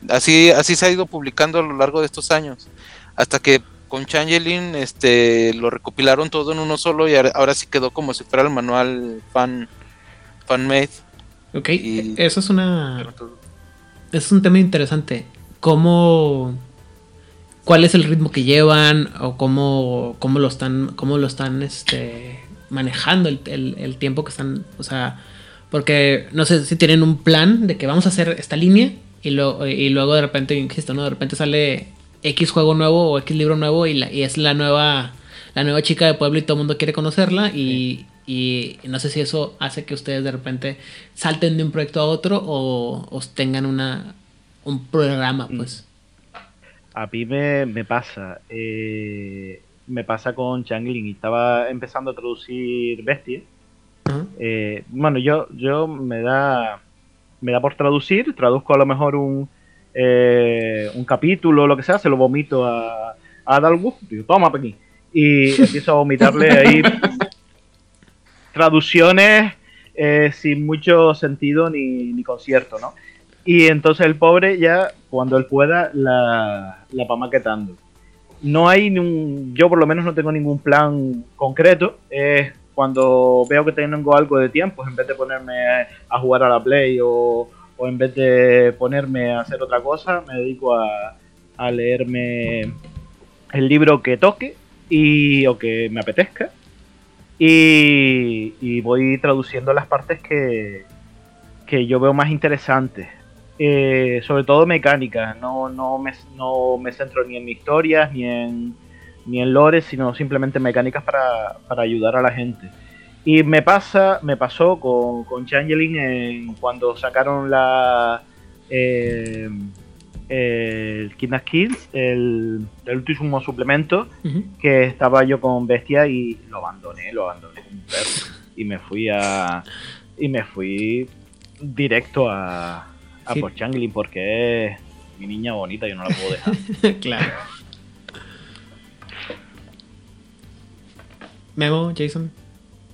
S3: así, así se ha ido publicando a lo largo de estos años, hasta que con Changeling, este, lo recopilaron todo en uno solo y ahora, sí quedó como si fuera el manual fan, fan made.
S1: Ok.
S3: Y-
S1: Eso es una. es un tema interesante. ¿Cómo, cuál es el ritmo que llevan o cómo, cómo lo están, cómo lo están, este, manejando el, el- el tiempo que están, o sea, porque no sé si tienen un plan de que vamos a hacer esta línea y, lo- y luego de repente, insisto, ¿no? De repente sale X juego nuevo o X libro nuevo y, la- y es la nueva, la nueva chica de pueblo y todo el mundo quiere conocerla y, y no sé si eso hace que ustedes de repente salten de un proyecto a otro o, o tengan una, un programa,
S4: Mm.
S1: pues.
S4: A mí me, me pasa. eh, me pasa con Changeling. Estaba empezando a traducir Bestia. Eh, bueno, yo, yo me da me da por traducir, traduzco a lo mejor un, eh, un capítulo o lo que sea, se lo vomito a, a Dalgus, digo, toma aquí. Y empiezo a vomitarle ahí traducciones eh, sin mucho sentido ni, ni concierto, ¿no? Y entonces el pobre ya, cuando él pueda, la, la va maquetando. No hay ningún, yo por lo menos no tengo ningún plan concreto. Es cuando veo que tengo algo de tiempo, en vez de ponerme a jugar a la Play o, o en vez de ponerme a hacer otra cosa, me dedico a, a leerme el libro que toque y, o que me apetezca. Y, y voy traduciendo las partes que, que yo veo más interesantes. Eh, sobre todo mecánicas, no, no, me, no me centro ni en historias ni en, ni en lores, sino simplemente mecánicas para, para ayudar a la gente. Y me pasa, me pasó con, con Changeling en- cuando sacaron la eh, el Kidnap Kills, el, el último suplemento, que estaba yo con Bestia y lo abandoné, lo abandoné como un perro. Y me fui a. Y me fui directo a. A
S1: Sí.
S4: por Changeling porque es mi niña bonita, yo no la puedo dejar.
S1: claro. Memo, Jason,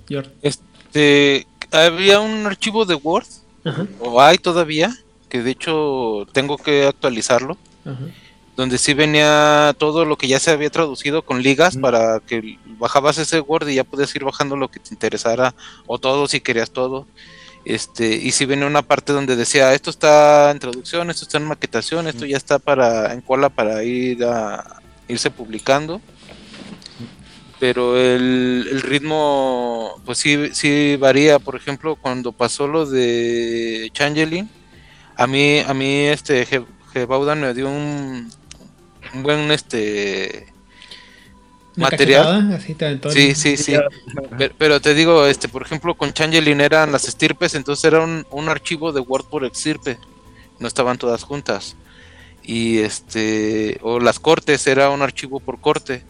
S1: George.
S3: Este, había un archivo de Word,
S1: Ajá,
S3: o hay todavía, que de hecho tengo que actualizarlo,
S1: ajá.
S3: donde sí venía todo lo que ya se había traducido con ligas
S4: Mm.
S3: para que bajabas ese Word y ya podías ir bajando lo que te interesara, o todo si querías todo. Este, y sí venía una parte donde decía, esto está en traducción, esto está en maquetación, esto ya está para en cola para ir a irse publicando. Pero el, el ritmo, pues sí, sí varía. Por ejemplo, cuando pasó lo de Changeling, a mí, a mí este Ge- Gebaudan me dio un, un buen este
S1: Una
S3: material.
S1: así
S3: Sí, sí, sí. Pero, pero te digo, este, por ejemplo, con Changeling eran las estirpes, entonces era un, un archivo de Word por estirpe, no estaban todas juntas. Y este, o las cortes era un archivo por corte.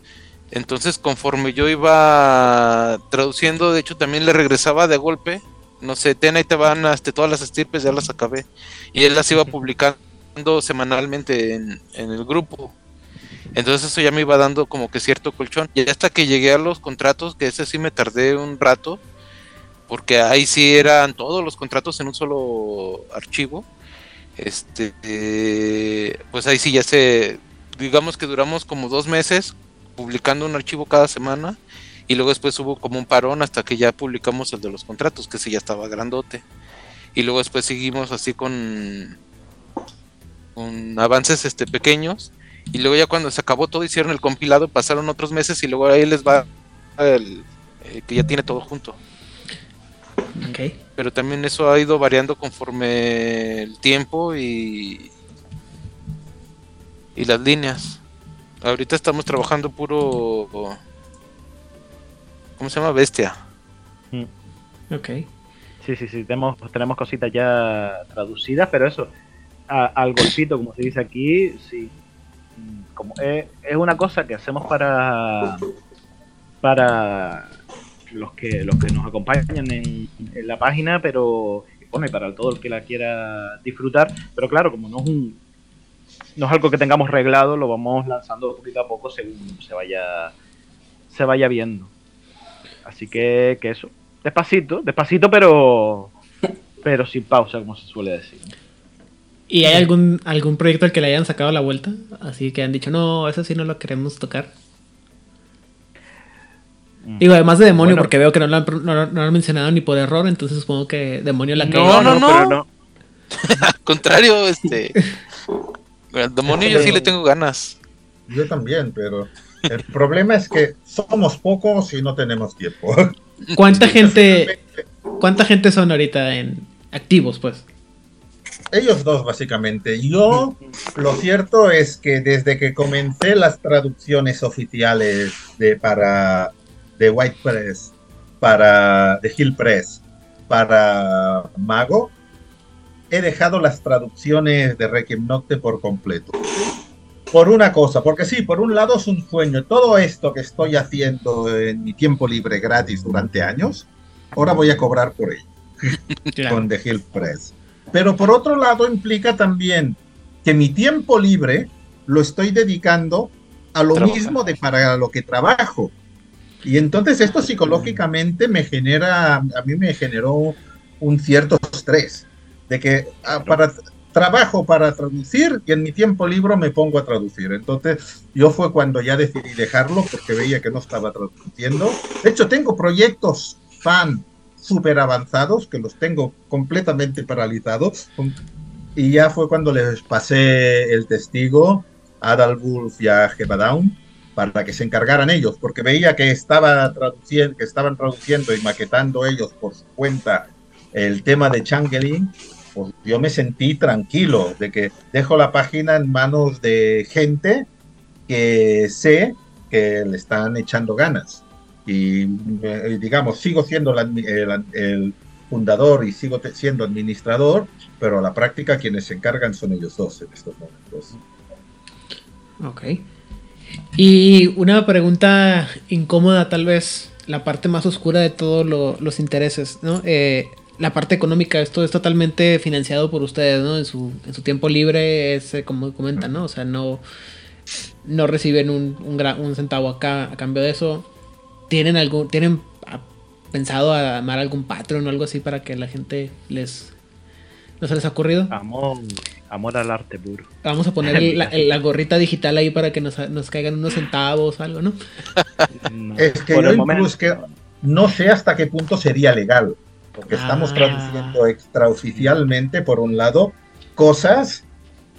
S3: Entonces, conforme yo iba traduciendo, de hecho, también le regresaba de golpe. No sé, ten ahí te van este, todas las estirpes, ya las acabé. Y él las iba publicando semanalmente en, en el grupo. Entonces eso ya me iba dando como que cierto colchón. Y hasta que llegué a los contratos, que ese sí me tardé un rato, porque ahí sí eran todos los contratos en un solo archivo. Este, eh, pues ahí sí ya se, digamos que duramos como dos meses publicando un archivo cada semana. Y luego después hubo como un parón hasta que ya publicamos el de los contratos, que sí ya estaba grandote. Y luego después seguimos así con, con avances este pequeños. Y luego ya cuando se acabó todo hicieron el compilado, pasaron otros meses y luego ahí les va el eh, que ya tiene todo junto.
S1: Ok.
S3: Pero también eso ha ido variando conforme el tiempo y y las líneas. Ahorita estamos trabajando puro ¿cómo se llama? Bestia.
S1: Ok.
S4: Sí, sí, sí, tenemos, tenemos cositas ya traducidas, pero eso, a- al golpito, como se dice aquí, sí. Mm, Como es, es una cosa que hacemos para para los que los que nos acompañan en, en la página, pero bueno, y para todo el que la quiera disfrutar, pero claro, como no es un no es algo que tengamos reglado, lo vamos lanzando poquito a poco según se vaya se vaya viendo. Así que, que eso, despacito, despacito, pero pero sin pausa, como se suele decir.
S1: ¿Y hay algún, algún proyecto al que le hayan sacado la vuelta? Así que han dicho, no, eso sí no lo queremos tocar.
S4: Mm.
S1: Digo, además de demonio,
S4: Bueno.
S1: porque veo que no lo, han, no, no lo han mencionado ni por error, entonces supongo que demonio la que.
S3: No, no, no.
S4: pero no.
S3: Al contrario, este. Al demonio yo sí le tengo ganas.
S2: Yo también, pero el problema es que somos pocos y no tenemos tiempo.
S1: ¿Cuánta gente, cuánta gente son ahorita en activos, pues?
S2: Ellos dos, básicamente. Yo, lo cierto es que desde que comencé las traducciones oficiales de, para, de White Press, para, de Hill Press, para Mago, he dejado las traducciones de Requiem Nocte por completo. Por una cosa, porque sí, por un lado es un sueño. Todo esto que estoy haciendo en mi tiempo libre gratis durante años, ahora voy a cobrar por ello
S1: Claro.
S2: con The Hill Press. Pero por otro lado implica también que mi tiempo libre lo estoy dedicando a lo mismo de para lo que trabajo. Y entonces esto psicológicamente me genera, a mí me generó un cierto estrés de que ah, para trabajo para traducir y en mi tiempo libre me pongo a traducir. Entonces yo fue cuando ya decidí dejarlo porque veía que no estaba traduciendo. De hecho tengo proyectos fan súper avanzados que los tengo completamente paralizados y ya fue cuando les pasé el testigo a Adalwulf y a Down para que se encargaran ellos, porque veía que, estaba traduciendo, que estaban traduciendo y maquetando ellos por su cuenta el tema de Changeling, pues yo me sentí tranquilo de que dejo la página en manos de gente que sé que le están echando ganas. Y eh, digamos, sigo siendo la el, fundador y sigo siendo administrador, pero a la práctica quienes se encargan son ellos dos en estos momentos.
S1: Ok. Y una pregunta incómoda, tal vez, la parte más oscura de todos lo- los intereses, ¿no? Eh, la parte económica, esto es totalmente financiado por ustedes, ¿no? En su, en su tiempo libre, es eh, como comentan, ¿no? O sea, no, no reciben un, un, gra- un centavo acá a cambio de eso. ¿Tienen algún, tienen ah, pensado a armar algún Patreon o algo así para que la gente les... ¿No se les ha ocurrido?
S4: Amor, amor al arte puro.
S1: Vamos a poner la, la gorrita digital ahí para que nos, nos caigan unos centavos o algo, ¿no?
S4: No,
S2: Es que
S4: por
S2: yo
S4: el
S2: incluso
S4: momento,
S2: es que no sé hasta qué punto sería legal, porque estamos
S1: Ah.
S2: traduciendo extraoficialmente, por un lado, cosas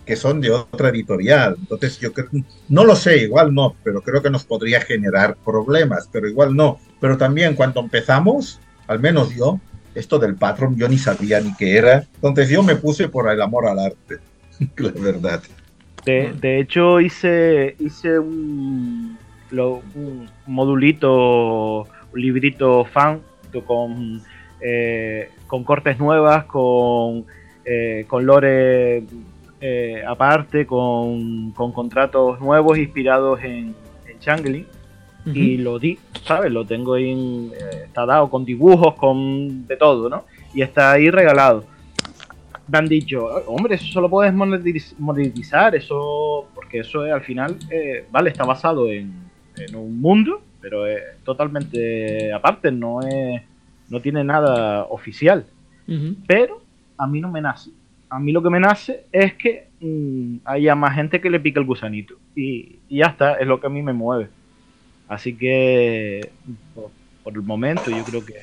S2: que son de otra editorial. Entonces yo creo, no lo sé, igual no, pero creo que nos podría generar problemas, pero igual no. Pero también cuando empezamos, al menos yo, esto del patrón yo ni sabía ni qué era. Entonces yo me puse por el amor al arte, la verdad.
S4: De, de hecho, hice, hice un, lo- un modulito, un librito fan con, eh, con cortes nuevas, con, eh, con lore eh, aparte, con, con contratos nuevos inspirados en, en Changeling. y lo di, ¿sabes? Lo tengo ahí, en- eh, está dado con dibujos, con de todo, ¿no? Y está ahí regalado. Me han dicho, hombre, eso solo puedes monetiz- monetizar, eso, porque eso es, al final, vale, está basado en, en un mundo, pero es totalmente aparte, no es, no tiene nada oficial. Pero a mí no me nace. A mí lo que me nace es que mm, haya más gente que le pique el gusanito. Y, y ya está, es lo que a mí me mueve. Así que, por, por el momento, yo creo que,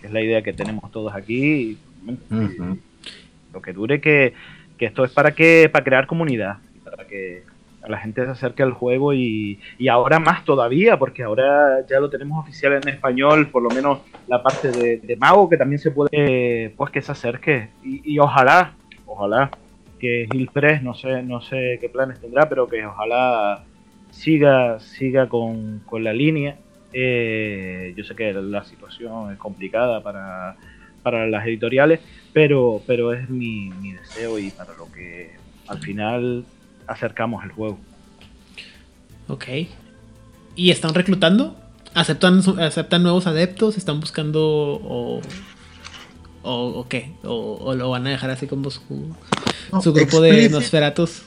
S4: que es la idea que tenemos todos aquí. Lo que dure que, que esto es para que para crear comunidad, para que la gente se acerque al juego y, y ahora más todavía, porque ahora ya lo tenemos oficial en español, por lo menos la parte de, de Mago, que también se puede, eh, pues que se acerque. Y, ojalá, ojalá que Gilpress, no sé, no sé qué planes tendrá, pero que ojalá siga, siga con, con la línea. Eh, yo sé que la situación es complicada para, para las editoriales, pero, pero es mi, mi deseo y para lo que al final acercamos el juego.
S1: Ok. ¿Y están reclutando? ¿Aceptan, su- aceptan nuevos adeptos? ¿Están buscando o, o, o qué? O, o lo van a dejar así como su,
S2: No,
S1: su grupo de
S2: explícit-
S1: Nosferatus?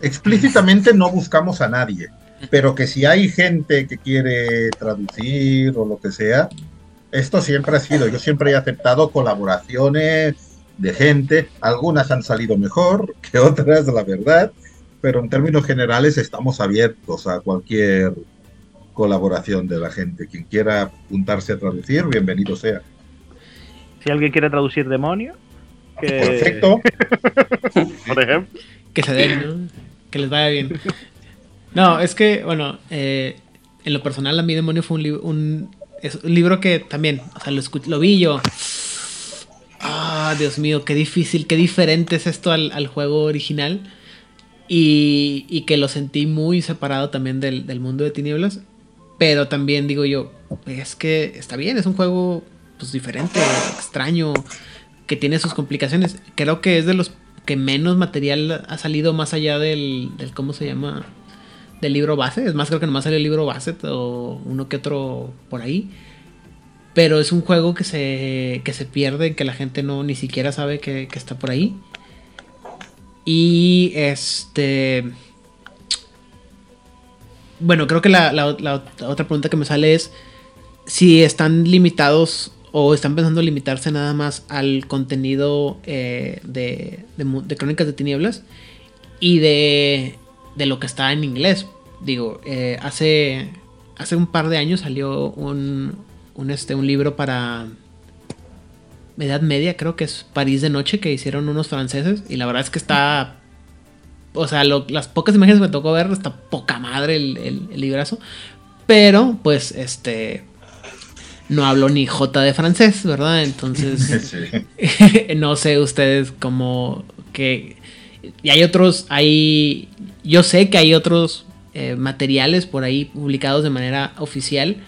S2: explícitamente no buscamos a nadie, pero que si hay gente que quiere traducir o lo que sea, esto siempre ha sido, yo siempre he aceptado colaboraciones de gente, algunas han salido mejor que otras, la verdad, pero en términos generales estamos abiertos a cualquier colaboración de la gente. Quien quiera apuntarse a traducir, bienvenido sea.
S4: Si alguien quiere traducir demonio, Que,
S2: Perfecto.
S4: Por ejemplo.
S1: Que se den, ¿no? Que les vaya bien. No, es que, bueno, eh, en lo personal, a mí Demonio fue un, li- un, es un libro que también, o sea, lo, escu- lo vi yo. Ah, Dios mío, qué difícil, qué diferente es esto al, al juego original. Y, y que lo sentí muy separado también del, del mundo de tinieblas. Pero también digo yo, es que está bien, es un juego pues diferente, extraño, que tiene sus complicaciones. Creo que es de los que menos material ha salido más allá del, del ¿cómo se llama? Del libro base. Es más, creo que nomás salió el libro base o uno que otro por ahí. Pero es un juego que se, que se pierde, que la gente no ni siquiera sabe que, está por ahí. Y este... Bueno, creo que la, la- otra pregunta que me sale es si están limitados o están pensando limitarse nada más al contenido eh, de, de Crónicas de Tinieblas y de, de lo que está en inglés. Digo, eh, hace, hace un par de años salió un, un, este, un libro para Edad Media, creo que es París de Noche, que hicieron unos franceses y la verdad es que está... O sea, lo- las pocas imágenes que me tocó ver, está poca madre el, el, el librazo. Pero, pues, este... No hablo ni J de francés, ¿verdad? Entonces...
S2: Sí.
S1: no sé ustedes cómo que y hay otros hay yo sé que hay otros eh, materiales por ahí publicados de manera oficial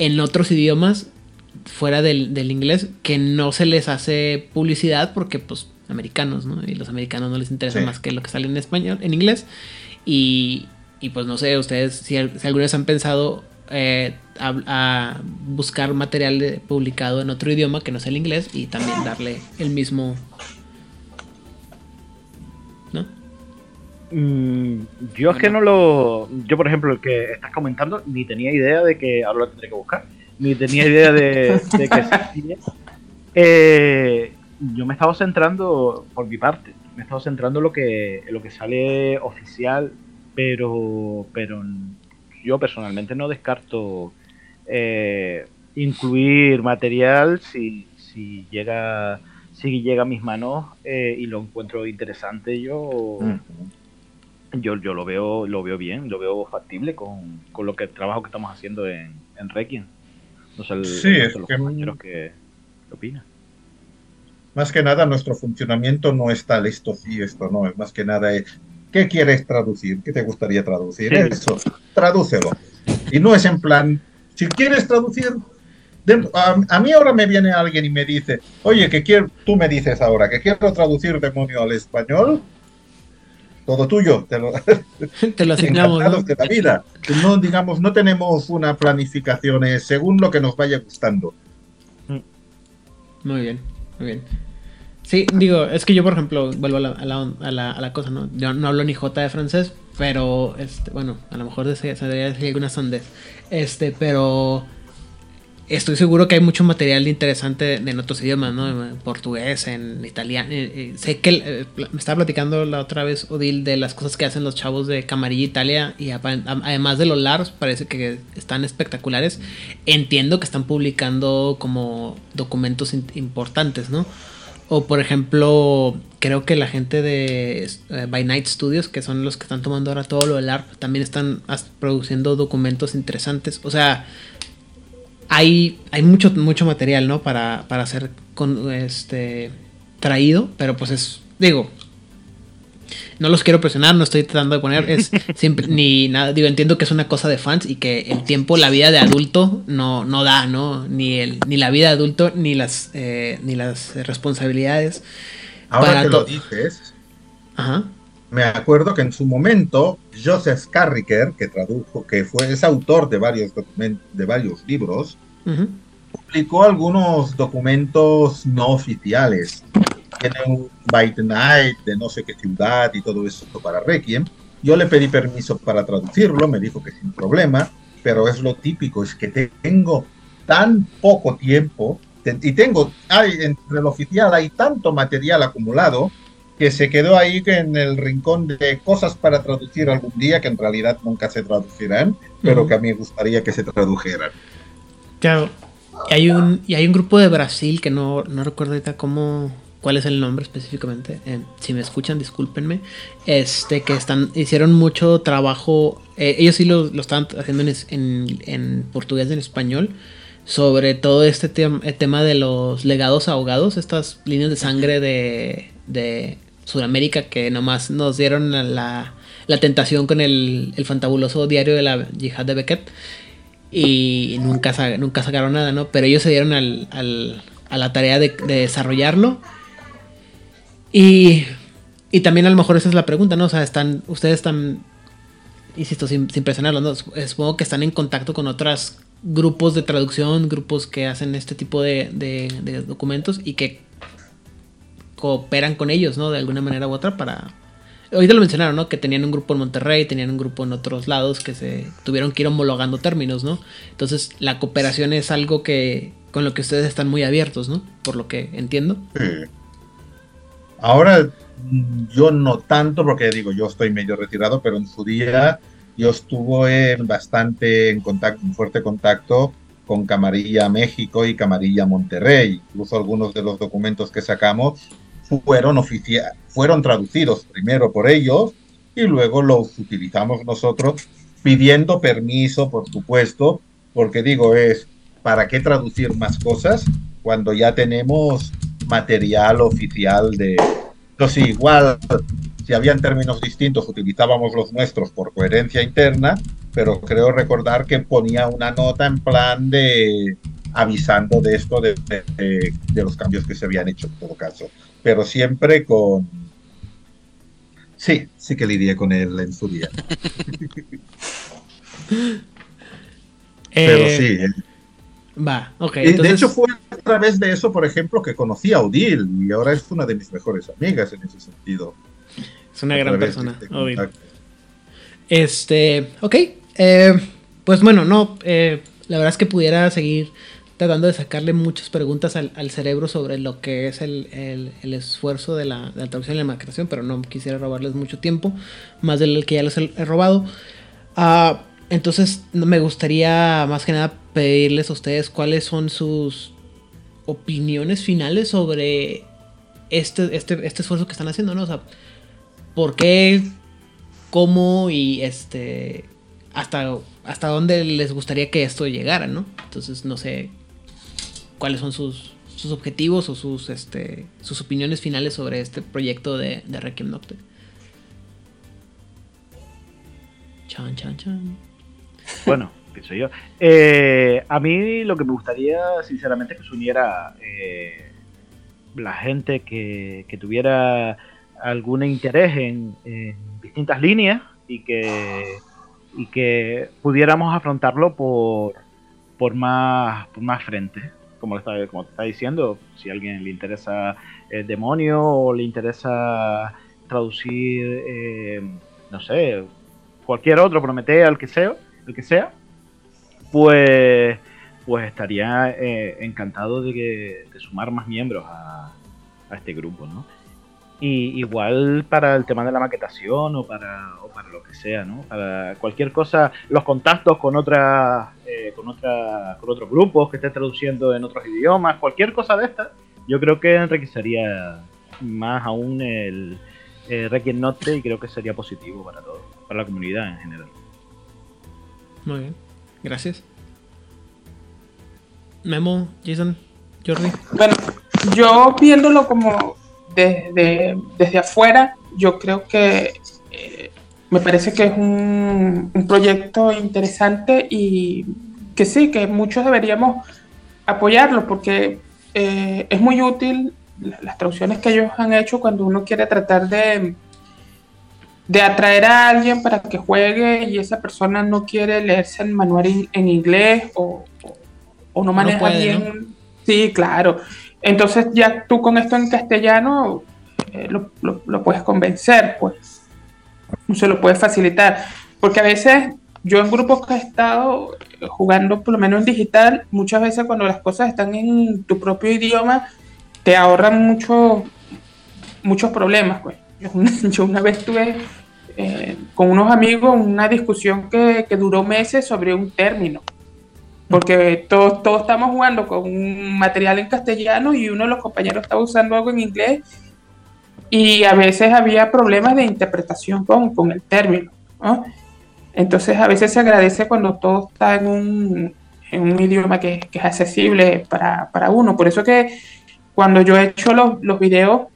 S1: en otros idiomas fuera del, del inglés que no se les hace publicidad porque pues americanos no y los americanos no les interesa
S2: Sí.
S1: más que lo que sale en español en inglés y, y pues no sé ustedes si, si alguna vez han pensado eh, a, a buscar material publicado en otro idioma que no sea el inglés y también darle el mismo
S4: Mm, yo es que no lo. Yo, por ejemplo, el que estás comentando, ni tenía idea de que. Ahora lo tendré que buscar. Ni tenía idea de, de que existía. Eh, yo me he estado centrando, por mi parte, me he estado centrando en lo que, en lo que sale oficial, pero, pero yo personalmente no descarto eh, incluir material si, si llega si llega a mis manos eh, y lo encuentro interesante yo yo, yo lo veo lo veo bien, lo veo factible con, con lo que el trabajo que estamos haciendo en, en Requiem. No sé el,
S2: Sí, es
S4: resto de los
S2: que-
S4: compañeros que, que opinan.
S2: Más que nada, nuestro funcionamiento no es tal esto sí, esto no. Es más que nada, eh, ¿qué quieres traducir? ¿Qué te gustaría traducir?
S4: Sí.
S2: Eso, tradúcelo. Y no es en plan, si quieres traducir. de- a, a mí ahora me viene alguien y me dice, oye, que quiero, tú me dices ahora que quiero traducir demonio al español, todo tuyo, te lo,
S1: te lo asignamos ¿no?
S2: de la vida. No, digamos, no tenemos una planificación eh, según lo que nos vaya gustando.
S1: Muy bien, muy bien. Sí, digo, es que yo, por ejemplo, vuelvo a la, a la, a la- a la cosa, ¿no? Yo no hablo ni J de francés, pero, este, bueno, a lo mejor se, se debería decir algunas sandez. Este, pero estoy seguro que hay mucho material interesante en otros idiomas, ¿no? En portugués, en italiano. eh, eh, sé que eh, me estaba platicando la otra vez Odil de las cosas que hacen los chavos de Camarilla Italia y además de los LARPs parece que están espectaculares. Entiendo que están publicando como documentos importantes, ¿no? O por ejemplo, creo que la gente de By Night Studios, que son los que están tomando ahora todo lo del ARP, también están produciendo documentos interesantes. O sea, hay, hay mucho, mucho material, ¿no? Para, para ser con, este, traído, pero pues es, digo, no los quiero presionar, no estoy tratando de poner, es siempre, ni nada, digo, entiendo que es una cosa de fans y que el tiempo, la vida de adulto no, no da, ¿no? Ni, el, ni la vida de adulto, ni las, eh, ni las responsabilidades.
S2: Ahora
S1: Para
S2: que lo dices,
S1: Ajá.
S2: Me acuerdo que en su momento Joseph Carricker, que tradujo, que fue es autor de varios de varios libros,
S1: ujú,
S2: publicó algunos documentos no oficiales. Tiene un By the Night de no sé qué ciudad y todo eso para Requiem. Yo le pedí permiso para traducirlo, me dijo que sin problema, pero es lo típico, es que tengo tan poco tiempo y tengo, hay, entre el oficial hay tanto material acumulado que se quedó ahí en el rincón de cosas para traducir algún día que en realidad nunca se traducirán, pero que a mí me gustaría que se tradujeran.
S1: Claro. Y hay un, y hay un grupo de Brasil que no, no recuerdo ahorita cómo, cuál es el nombre específicamente. Eh, si me escuchan, discúlpenme. Este, que están, hicieron mucho trabajo. eh, ellos sí lo, lo estaban haciendo en, en, en portugués y en español. Sobre todo este tem- el tema de los legados ahogados, estas líneas de sangre de, de Sudamérica que nomás nos dieron la, la tentación con el, el fantabuloso diario de la yihad de Beckett y nunca, nunca sacaron nada, ¿no? Pero ellos se dieron al, al- a la tarea de, de desarrollarlo. Y, y también a lo mejor esa es la pregunta, ¿no? O sea, están, ustedes están, insisto, sin, sin presionarlos, ¿no? Sup- Supongo que están en contacto con otros grupos de traducción, grupos que hacen este tipo de- de documentos y que cooperan con ellos, ¿no? De alguna manera u otra para... Ahorita lo mencionaron, ¿no? Que tenían un grupo en Monterrey, tenían un grupo en otros lados que se tuvieron que ir homologando términos, ¿no? Entonces la cooperación es algo que con lo que ustedes están muy abiertos, ¿no? Por lo que entiendo.
S2: Sí. Ahora yo no tanto porque digo yo estoy medio retirado, pero en su día yo estuve bastante en contacto, en fuerte contacto con Camarilla México y Camarilla Monterrey. Incluso algunos de los documentos que sacamos fueron oficia- fueron traducidos primero por ellos y luego los utilizamos nosotros pidiendo permiso, por supuesto, porque digo es ¿para qué traducir más cosas cuando ya tenemos material oficial de... Entonces igual, si habían términos distintos, utilizábamos los nuestros por coherencia interna, pero creo recordar que ponía una nota en plan de avisando de esto, de, de- de- los cambios que se habían hecho en todo caso, pero siempre con... Sí, sí que lidié con él en su día. Pero
S1: Eh,
S2: sí, eh,
S1: Va, ok.
S2: Y de hecho fue a través de eso, por ejemplo, que conocí a Odil y ahora es una de mis mejores amigas en ese sentido.
S1: es una
S2: A
S1: gran persona.
S2: este.
S1: Este, ok. eh, pues bueno, no. eh, la verdad es que pudiera seguir tratando de sacarle muchas preguntas al, cerebro sobre lo que es el, esfuerzo de la, traducción y la maquetación, pero no quisiera robarles mucho tiempo, más del que ya les he, robado. Ah, entonces, me gustaría más que nada pedirles a ustedes cuáles son sus opiniones finales sobre este, este, este esfuerzo que están haciendo, ¿no? O sea, ¿por qué cómo y este hasta hasta dónde les gustaría que esto llegara, ¿no? Entonces no sé cuáles son sus, sus objetivos o sus este sus opiniones finales sobre este proyecto de, Requiem Nocte. Chan chan chan.
S4: Bueno, pienso yo. Eh, a mí lo que me gustaría, sinceramente, es que se uniera eh, la gente que, que tuviera algún interés en, en distintas líneas y que, y que pudiéramos afrontarlo por, por, más, por más frente. Como, está, como te está diciendo, si a alguien le interesa el demonio o le interesa traducir, eh, no sé, cualquier otro, Prometeo, el que sea, el que sea, pues, pues estaría eh, encantado de, que, de sumar más miembros a, a este grupo, ¿no? Y igual para el tema de la maquetación o para, para lo que sea, ¿no? Para cualquier cosa, los contactos con otras, eh, con otra, con otros grupos que estén traduciendo en otros idiomas, cualquier cosa de esta, yo creo que enriquecería más aún el eh, Requiem Note y creo que sería positivo para todos, para la comunidad en general.
S1: Muy bien. Gracias. Memo, Jason, Jordi.
S5: Bueno, yo viéndolo como desde, desde afuera, yo creo que eh, me parece que es un, un proyecto interesante y que sí, que muchos deberíamos apoyarlo porque eh, es muy útil la- las traducciones que ellos han hecho cuando uno quiere tratar de, de atraer a alguien para que juegue y esa persona no quiere leerse el manual en, en inglés o, o- o no maneja
S1: puede,
S5: bien. Sí, claro. Entonces ya tú con esto en castellano eh, lo, lo- lo puedes convencer, pues. Se lo puedes facilitar. Porque a veces yo en grupos que he estado eh, jugando, por lo menos en digital, muchas veces cuando las cosas están en tu propio idioma, te ahorran mucho, muchos problemas, pues. Yo una vez tuve eh, con unos amigos una discusión que, que duró meses sobre un término. porque todos, todos estamos jugando con un material en castellano y uno de los compañeros estaba usando algo en inglés y a veces había problemas de interpretación con, con el término. ¿no? Entonces a veces se agradece cuando todo está en un, en un idioma que, que, es accesible para, para, uno. Por eso que cuando yo he hecho los, los videos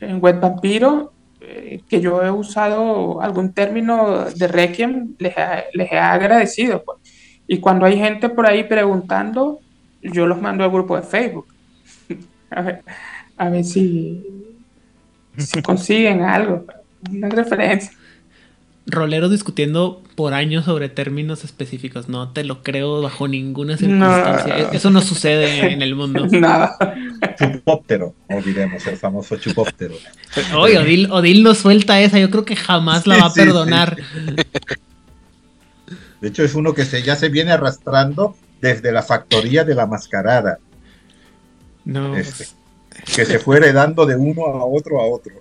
S5: en Web Vampiro, eh, que yo he usado algún término de Requiem, les, les he agradecido. Pues. Y cuando hay gente por ahí preguntando, yo los mando al grupo de Facebook. a, ver, a ver si, si consiguen algo, una referencia.
S1: Roleros discutiendo por años sobre términos específicos. No te lo creo bajo ninguna circunstancia. No. Eso no sucede en el mundo.
S5: Nada.
S2: Chupóptero, olvidemos el famoso chupóptero.
S1: Oye, Odil, Odil no suelta esa. Yo creo que jamás la va a perdonar.
S2: Sí, sí. De hecho, es uno que se, ya se viene arrastrando desde la factoría de la mascarada.
S1: No.
S2: Este, que se fue heredando de uno a otro a otro.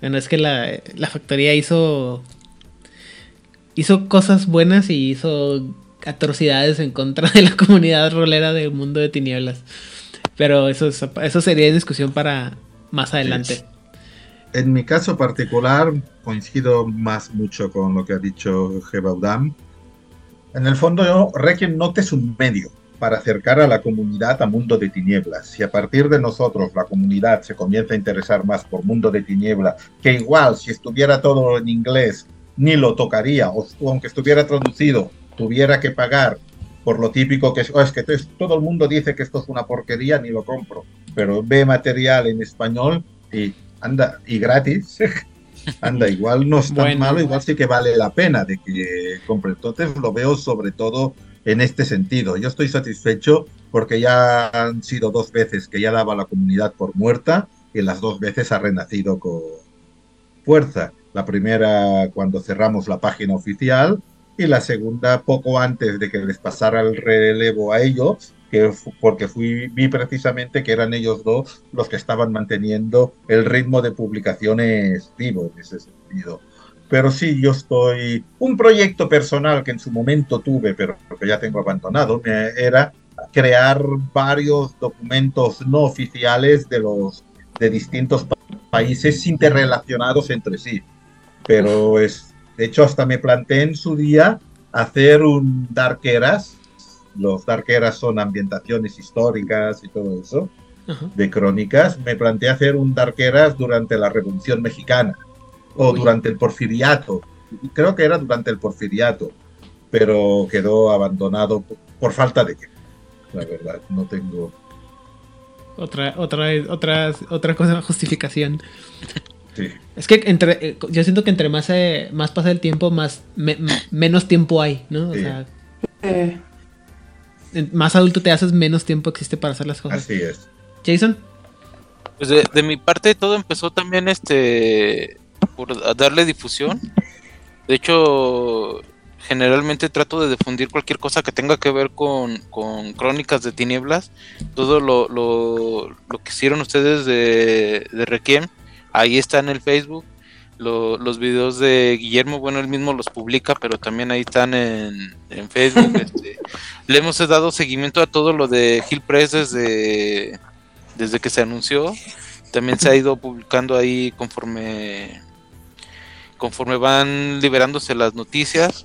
S1: Bueno, es que la, la factoría hizo. hizo cosas buenas y hizo atrocidades en contra de la comunidad rolera del mundo de tinieblas. Pero eso, es, eso sería discusión para más adelante.
S2: Sí. En mi caso particular, coincido más mucho con lo que ha dicho Gebaudam. En el fondo, yo, Requiem Note es un medio para acercar a la comunidad a Mundo de Tinieblas. Si a partir de nosotros la comunidad se comienza a interesar más por Mundo de Tinieblas, que igual si estuviera todo en inglés ni lo tocaría, o, aunque estuviera traducido, tuviera que pagar por lo típico que es, oh, es que todo el mundo dice que esto es una porquería, ni lo compro, pero ve material en español y anda, y gratis, anda, igual no es tan bueno. malo, igual sí que vale la pena de que compre. Entonces lo veo sobre todo en este sentido. Yo estoy satisfecho porque ya han sido dos veces que ya daba la comunidad por muerta y las dos veces ha renacido con fuerza. La primera cuando cerramos la página oficial y la segunda poco antes de que les pasara el relevo a ellos, que porque fui, vi precisamente que eran ellos dos los que estaban manteniendo el ritmo de publicaciones vivo en ese sentido. Pero sí, yo estoy... Un proyecto personal que en su momento tuve, pero que ya tengo abandonado, era crear varios documentos no oficiales de los de distintos países interrelacionados entre sí. Pero es, de hecho, hasta me planteé en su día hacer un Dark Eras. Los Dark Eras son ambientaciones históricas y todo eso, uh -huh. de crónicas. Me planteé hacer un Dark Eras durante la Revolución Mexicana o Uy. durante el Porfiriato. Creo que era durante el Porfiriato, pero quedó abandonado por, por falta de que, la verdad, no tengo.
S1: Otra, otra, otra, otra cosa, justificación.
S2: Sí.
S1: Es que entre, yo siento que entre más, eh, más pasa el tiempo, más me, menos tiempo hay, ¿no?
S2: Sí.
S1: O sea, eh. más adulto te haces, menos tiempo existe para hacer las cosas.
S2: Así es.
S1: Jason.
S3: Pues de, de mi parte todo empezó también este por darle difusión. De hecho, generalmente trato de difundir cualquier cosa que tenga que ver con, con crónicas de tinieblas. Todo lo, lo, lo que hicieron ustedes de, de Requiem, ahí está en el Facebook. Lo, los videos de Guillermo, bueno, él mismo los publica, pero también ahí están en, en Facebook. este, le hemos dado seguimiento a todo lo de Hill Press desde, desde que se anunció. También se ha ido publicando ahí conforme conforme van liberándose las noticias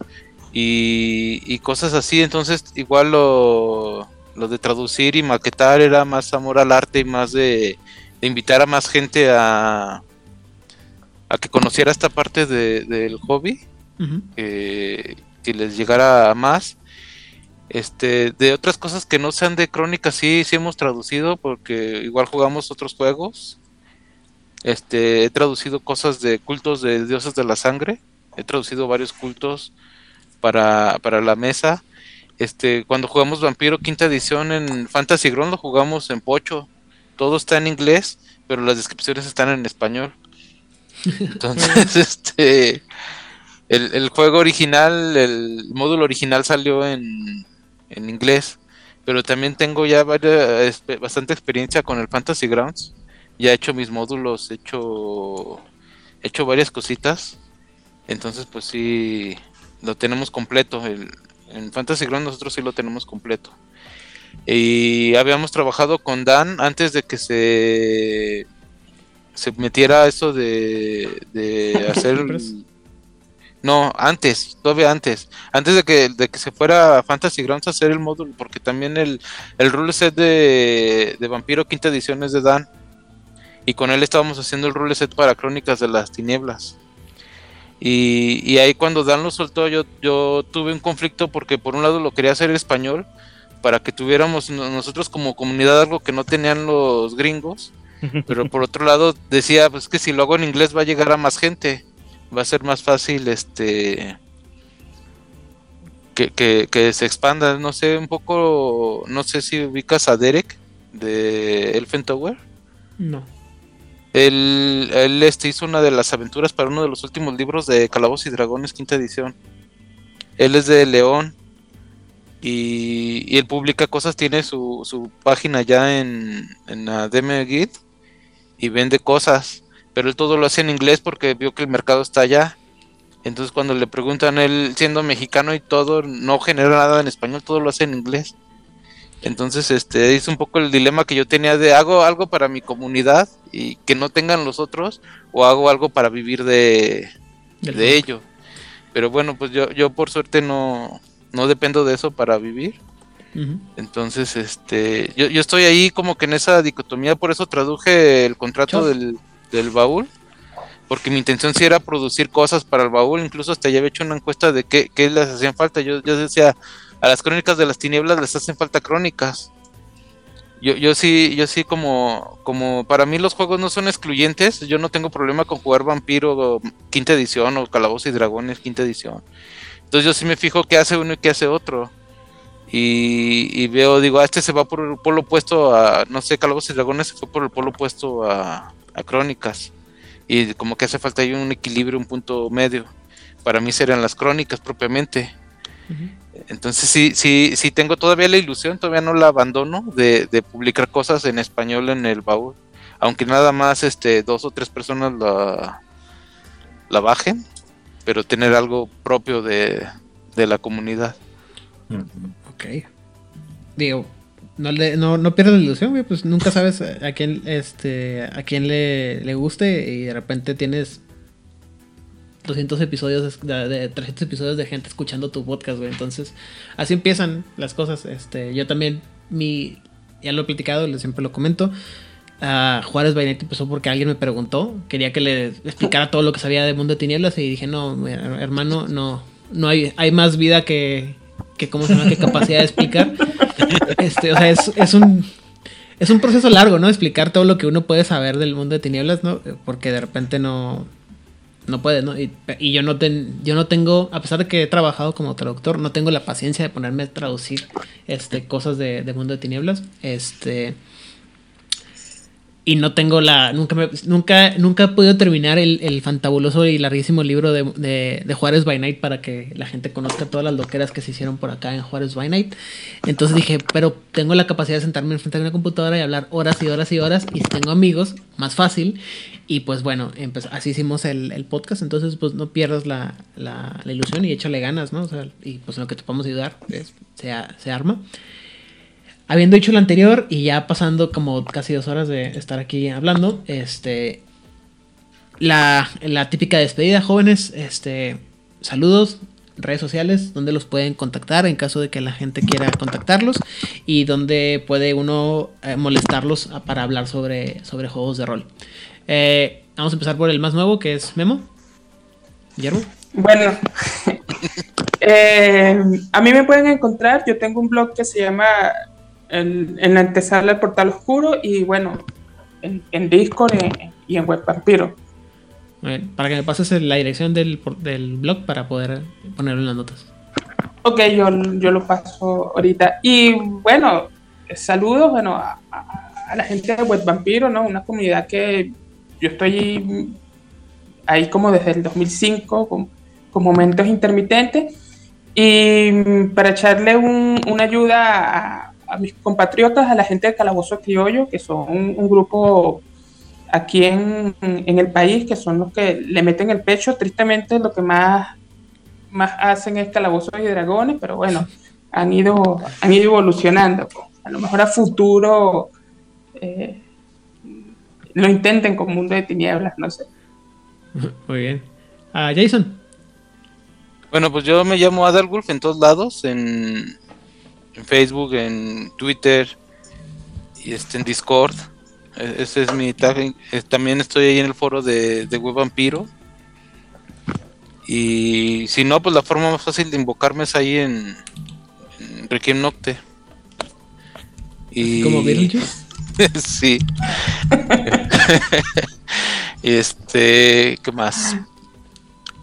S3: y, y cosas así. Entonces, igual lo, lo, de traducir y maquetar era más amor al arte y más de, de invitar a más gente a, a que conociera esta parte de, del hobby, uh -huh. que, que, les llegara a más. Este, de otras cosas que no sean de crónicas, sí, sí hemos traducido, porque igual jugamos otros juegos. Este, he traducido cosas de cultos de dioses de la sangre. He traducido varios cultos para, para la mesa. Este, cuando jugamos Vampiro quinta edición en Fantasy Ground lo jugamos en Pocho. Todo está en inglés, pero las descripciones están en español. Entonces, este el, juego original, el módulo original salió en, en inglés, pero también tengo ya varias, bastante experiencia con el Fantasy Grounds ya he hecho mis módulos, he hecho, he hecho varias cositas. Entonces, pues sí, lo tenemos completo. El, En Fantasy Ground nosotros sí lo tenemos completo. Y habíamos trabajado con Dan antes de que se se metiera eso de, de hacer no, antes, todavía antes. Antes de que, de que se fuera a Fantasy Grounds a hacer el módulo, porque también el, el rule set de, de Vampiro quinta edición es de Dan. Y con él estábamos haciendo el rule set para Crónicas de las Tinieblas. Y, y ahí cuando Dan lo soltó, yo, yo tuve un conflicto porque por un lado lo quería hacer en español, para que tuviéramos nosotros como comunidad algo que no tenían los gringos. Pero por otro lado decía, pues que si lo hago en inglés va a llegar a más gente va a ser más fácil este que, que, se expanda, no sé, un poco, no sé si ubicas a Derek de Elfen Tower.
S1: No.
S3: Él, él este, hizo una de las aventuras para uno de los últimos libros de Calabozos y Dragones, quinta edición. Él es de León y, él publica cosas, tiene su, su página ya en, en Guide y vende cosas pero él todo lo hace en inglés porque vio que el mercado está allá. Entonces cuando le preguntan él siendo mexicano y todo, no genera nada en español, todo lo hace en inglés. Entonces este es un poco el dilema que yo tenía de hago algo para mi comunidad y que no tengan los otros o hago algo para vivir de, de ello. Pero bueno, pues yo, yo por suerte no, no dependo de eso para vivir. Entonces, este, yo, yo estoy ahí como que en esa dicotomía, por eso traduje el contrato del, del baúl, porque mi intención sí era producir cosas para el baúl, incluso hasta ya había hecho una encuesta de qué, les hacían falta. Yo, yo decía, a las crónicas de las tinieblas les hacen falta crónicas. Yo, yo sí, yo sí como, como para mí los juegos no son excluyentes, yo no tengo problema con jugar Vampiro quinta edición o Calabozos y Dragones quinta edición. Entonces yo sí me fijo qué hace uno y qué hace otro. Y, veo, digo, a este se va por el polo opuesto a, no sé, Calabozos y Dragones se fue por el polo opuesto a, a crónicas. Y como que hace falta ahí un equilibrio, un punto medio. Para mí serían las crónicas propiamente. Entonces sí, sí, sí tengo todavía la ilusión, todavía no la abandono de, publicar cosas en español en el baúl. Aunque nada más este dos o tres personas la, la bajen, pero tener algo propio de, de la comunidad.
S1: Ok. Digo, no, le, no, no pierdas la ilusión, pues nunca sabes a quién, este, a quién le, le guste y de repente tienes 200 episodios, de, 300 episodios de gente escuchando tu podcast, güey. Entonces, así empiezan las cosas. Este, yo también, mi, ya lo he platicado, siempre lo comento. Juárez Bainetti empezó porque alguien me preguntó, quería que le explicara todo lo que sabía de Mundo de Tinieblas y dije, no, hermano, no, no hay, hay más vida que, que cómo se llama, qué capacidad de explicar. Este, o sea, es, es, un es un proceso largo, ¿no? Explicar todo lo que uno puede saber del mundo de tinieblas, ¿no? Porque de repente no no puede, ¿no? Y, y yo no ten, yo no tengo, a pesar de que he trabajado como traductor, no tengo la paciencia de ponerme a traducir este cosas de, de mundo de tinieblas. Este y no tengo la. Nunca, nunca, nunca he podido terminar el, el fantabuloso y larguísimo libro de, de, Juárez by Night para que la gente conozca todas las loqueras que se hicieron por acá en Juárez by Night. Entonces dije, pero tengo la capacidad de sentarme enfrente de una computadora y hablar horas y horas y horas. Y si tengo amigos, más fácil. Y pues bueno, así hicimos el, el, podcast. Entonces, pues no pierdas la, la, la, ilusión y échale ganas, ¿no? O sea, y pues lo que te podamos ayudar, pues, se, se arma. Habiendo dicho lo anterior y ya pasando como casi dos horas de estar aquí hablando, este, la, típica despedida, jóvenes, este, saludos, redes sociales, donde los pueden contactar en caso de que la gente quiera contactarlos y donde puede uno eh, molestarlos para hablar sobre, sobre juegos de rol. Eh, vamos a empezar por el más nuevo, que es Memo. Guillermo.
S5: Bueno, eh, a mí me pueden encontrar, yo tengo un blog que se llama en, la antesala del portal oscuro y bueno, en, Discord y en Web Vampiro.
S1: para que me pases la dirección del, del blog para poder ponerlo en las notas.
S5: Ok, yo, yo lo paso ahorita. Y bueno, saludos bueno, a, la gente de Web Vampiro, ¿no? Una comunidad que yo estoy ahí como desde el 2005, con, con momentos intermitentes. Y para echarle un, una ayuda a, a mis compatriotas, a la gente de Calabozo Criollo, que son un, grupo aquí en, en, el país, que son los que le meten el pecho. Tristemente, lo que más más hacen es calabozos y dragones, pero bueno, han ido, han ido evolucionando. A lo mejor a futuro eh, lo intenten con Mundo de Tinieblas, no sé.
S1: Muy bien. Ah, Jason.
S3: Bueno, pues yo me llamo Adalgulf en todos lados, en, en Facebook, en Twitter y este, en Discord. E- Ese es mi tag. Eh, También estoy ahí en el foro de, de Web Vampiro. Y si no, pues la forma más fácil de invocarme es ahí en, en Requiem Nocte. Y...
S1: Como Beetlejuice.
S3: sí. y este, ¿qué más?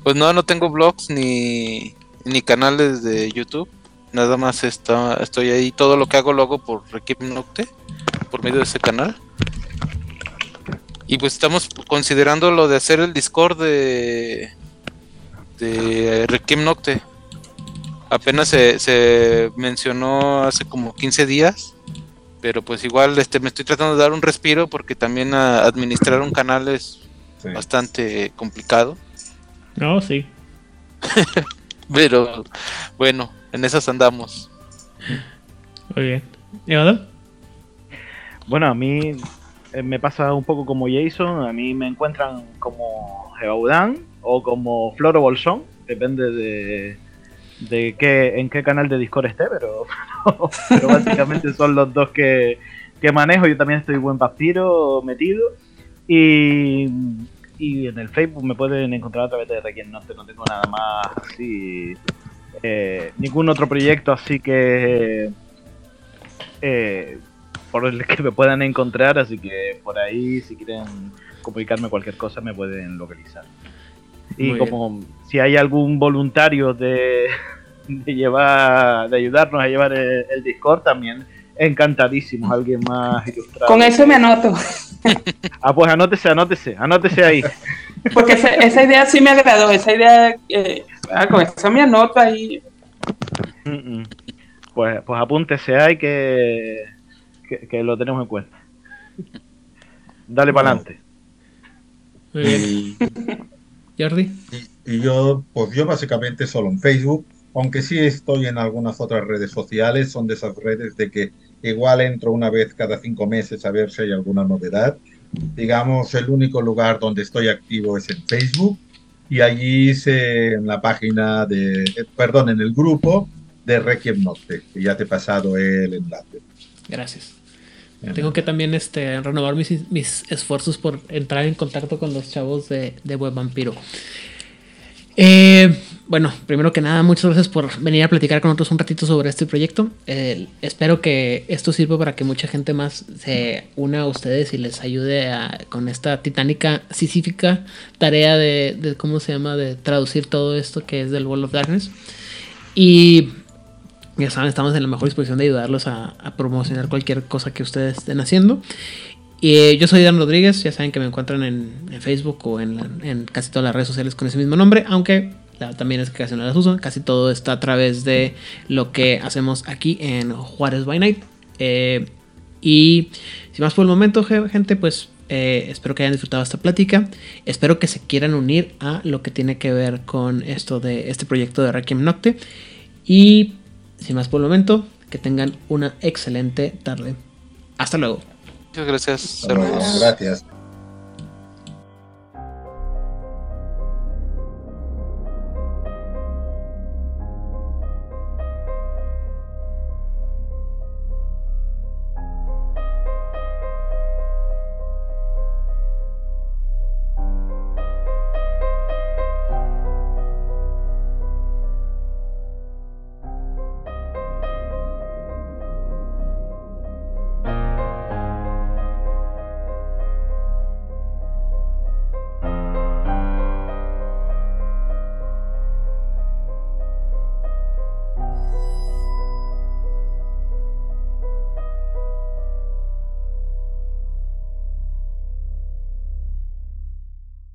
S3: Pues no, no tengo blogs ni, ni canales de YouTube. Nada más está, estoy ahí. Todo lo que hago lo hago por Requiem Nocte, por medio de ese canal. Y pues estamos considerando lo de hacer el Discord de, de Requiem Nocte. Apenas se, se mencionó hace como 15 días. Pero pues igual este me estoy tratando de dar un respiro porque también a- administrar un canal es
S2: Sí.
S3: bastante complicado.
S1: No, sí.
S3: Pero bueno, en esas andamos.
S1: Muy bien. ¿Y Adam?
S4: Bueno, a mí eh, me pasa un poco como Jason, a mí me encuentran como Gebaudán o como Floro Bolsón, depende de, de qué, en qué canal de Discord esté, pero, pero básicamente son los dos que, que manejo. Yo también estoy buen vampiro metido y, y en el Facebook me pueden encontrar a través de Requiem Norte, no tengo nada más así, eh, ningún otro proyecto así que... eh, por el que me puedan encontrar, así que por ahí si quieren comunicarme cualquier cosa me pueden localizar. Y
S1: Muy
S4: como si hay algún voluntario de, de llevar, de ayudarnos a llevar el, el Discord también, encantadísimos, alguien más ilustrado.
S5: Con eso me anoto,
S4: Ah, pues anótese, anótese, anótese ahí.
S5: porque esa, esa idea sí me agradó, esa idea, eh, ah, con eso me anoto ahí.
S4: Mm, mm. Pues, pues apúntese ahí que, que, que lo tenemos en cuenta. Dale para adelante.
S1: Muy bien.
S2: Y,
S1: Jordi.
S2: y- y yo, pues yo básicamente solo en Facebook, aunque sí estoy en algunas otras redes sociales, son de esas redes de que igual entro una vez cada cinco meses a ver si hay alguna novedad. Digamos, el único lugar donde estoy activo es en Facebook y allí hice en la página de, eh, perdón, en el grupo de Requiem Nocte, que ya te he pasado el enlace.
S1: Gracias. Tengo que también este, renovar mis, mis esfuerzos por entrar en contacto con los chavos de, de Web Vampiro. Eh, bueno, primero que nada, muchas gracias por venir a platicar con nosotros un ratito sobre este proyecto. Eh, espero que esto sirva para que mucha gente más se una a ustedes y les ayude a- con esta titánica, sisífica tarea de, ¿cómo se llama?, de traducir todo esto que es del World of Darkness. Y ya saben, estamos en la mejor disposición de ayudarlos a, promocionar cualquier cosa que ustedes estén haciendo. Y eh, yo soy Dan Rodríguez, ya saben que me encuentran en, Facebook o en casi todas las redes sociales con ese mismo nombre, aunque la- también es que casi no las uso, casi todo está a través de lo que hacemos aquí en Juárez by Night. Eh, y sin más por el momento, gente, pues eh, espero que hayan disfrutado esta plática. Espero que se quieran unir a lo que tiene que ver con esto de este proyecto de Requiem Nocte. Y sin más por el momento, que tengan una excelente tarde. Hasta luego.
S3: Muchas gracias.
S2: Gracias.